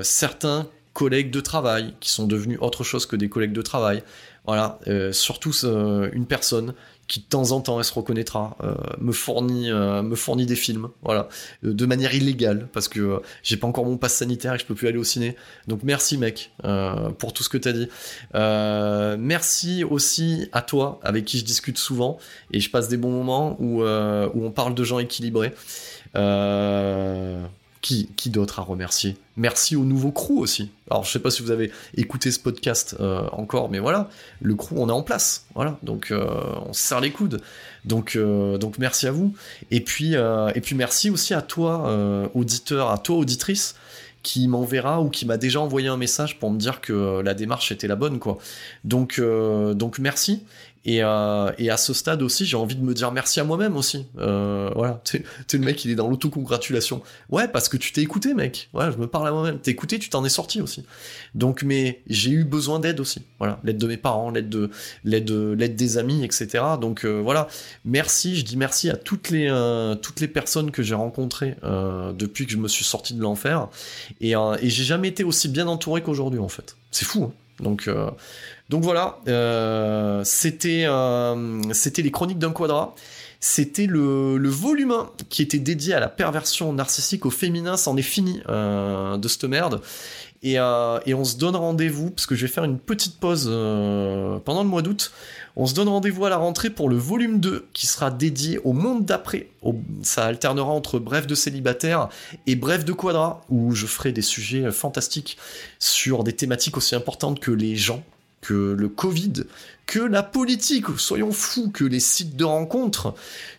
certains collègues de travail qui sont devenus autre chose que des collègues de travail. Voilà, surtout une personne qui de temps en temps, elle se reconnaîtra, euh, me fournit, euh, me fournit des films, voilà, euh, de manière illégale parce que j'ai pas encore mon passe sanitaire et je peux plus aller au ciné. Donc merci mec pour tout ce que t'as dit. merci aussi à toi avec qui je discute souvent et je passe des bons moments où où on parle de gens équilibrés. Euh, qui, d'autre à remercier? Merci au nouveau crew aussi. Alors je sais pas si vous avez écouté ce podcast euh, encore, mais voilà, le crew on est en place, voilà, donc euh, on se serre les coudes. Donc euh, donc merci à vous. Et puis et puis merci aussi à toi auditeur, à toi auditrice qui m'enverra ou qui m'a déjà envoyé un message pour me dire que la démarche était la bonne quoi. Donc donc merci euh, et, à ce stade aussi, j'ai envie de me dire merci à moi-même aussi. Euh, voilà, tu le mec, il est dans l'autocongratulation. Ouais, parce que tu t'es écouté, mec. Ouais, je me parle à moi-même. T'es écouté, tu t'en es sorti aussi. Donc, mais j'ai eu besoin d'aide aussi. Voilà, l'aide de mes parents, l'aide de l'aide des amis, etc. Donc euh, voilà, merci. Je dis merci à toutes les toutes les personnes que j'ai rencontrées depuis que je me suis sorti de l'enfer. Et, et j'ai jamais été aussi bien entouré qu'aujourd'hui en fait. C'est fou. Hein donc donc voilà, euh, c'était euh, c'était les chroniques d'un quadra. C'était le, le, volume 1 qui était dédié à la perversion narcissique au féminin. C'en est fini euh, de cette merde. Et, et on se donne rendez-vous, parce que je vais faire une petite pause pendant le mois d'août. On se donne rendez-vous à la rentrée pour le volume 2 qui sera dédié au monde d'après. Ça alternera entre Bref de célibataire et Bref de quadra, où je ferai des sujets fantastiques sur des thématiques aussi importantes que les gens, que le Covid, que la politique, soyons fous, que les sites de rencontres,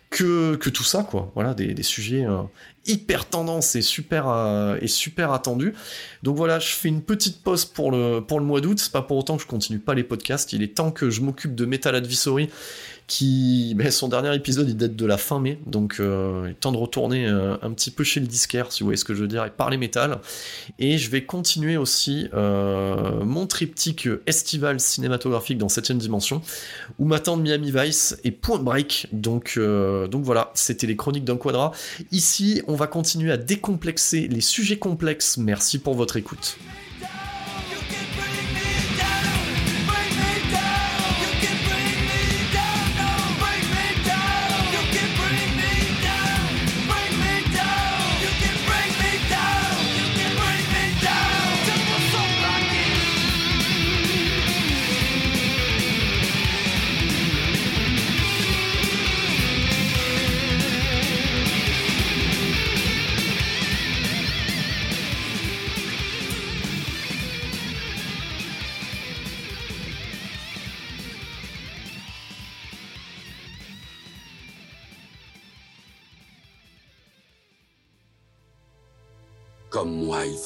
que, que tout ça, quoi. Voilà, des, sujets euh, hyper tendance et super, euh, super attendus. Donc voilà, je fais une petite pause pour le, pour le mois d'août. C'est pas pour autant que je continue pas les podcasts. Il est temps que je m'occupe de Metal Advisory qui ben, son dernier épisode il date de la fin mai, donc euh, il est temps de retourner euh, un petit peu chez le disquaire, si vous voyez ce que je veux dire, et parler métal. Et je vais continuer aussi euh, mon triptyque estival cinématographique dans 7ème dimension, où m'attendent Miami Vice et Point Break. Donc voilà, c'était les chroniques d'un quadra. Ici, on va continuer à décomplexer les sujets complexes. Merci pour votre écoute.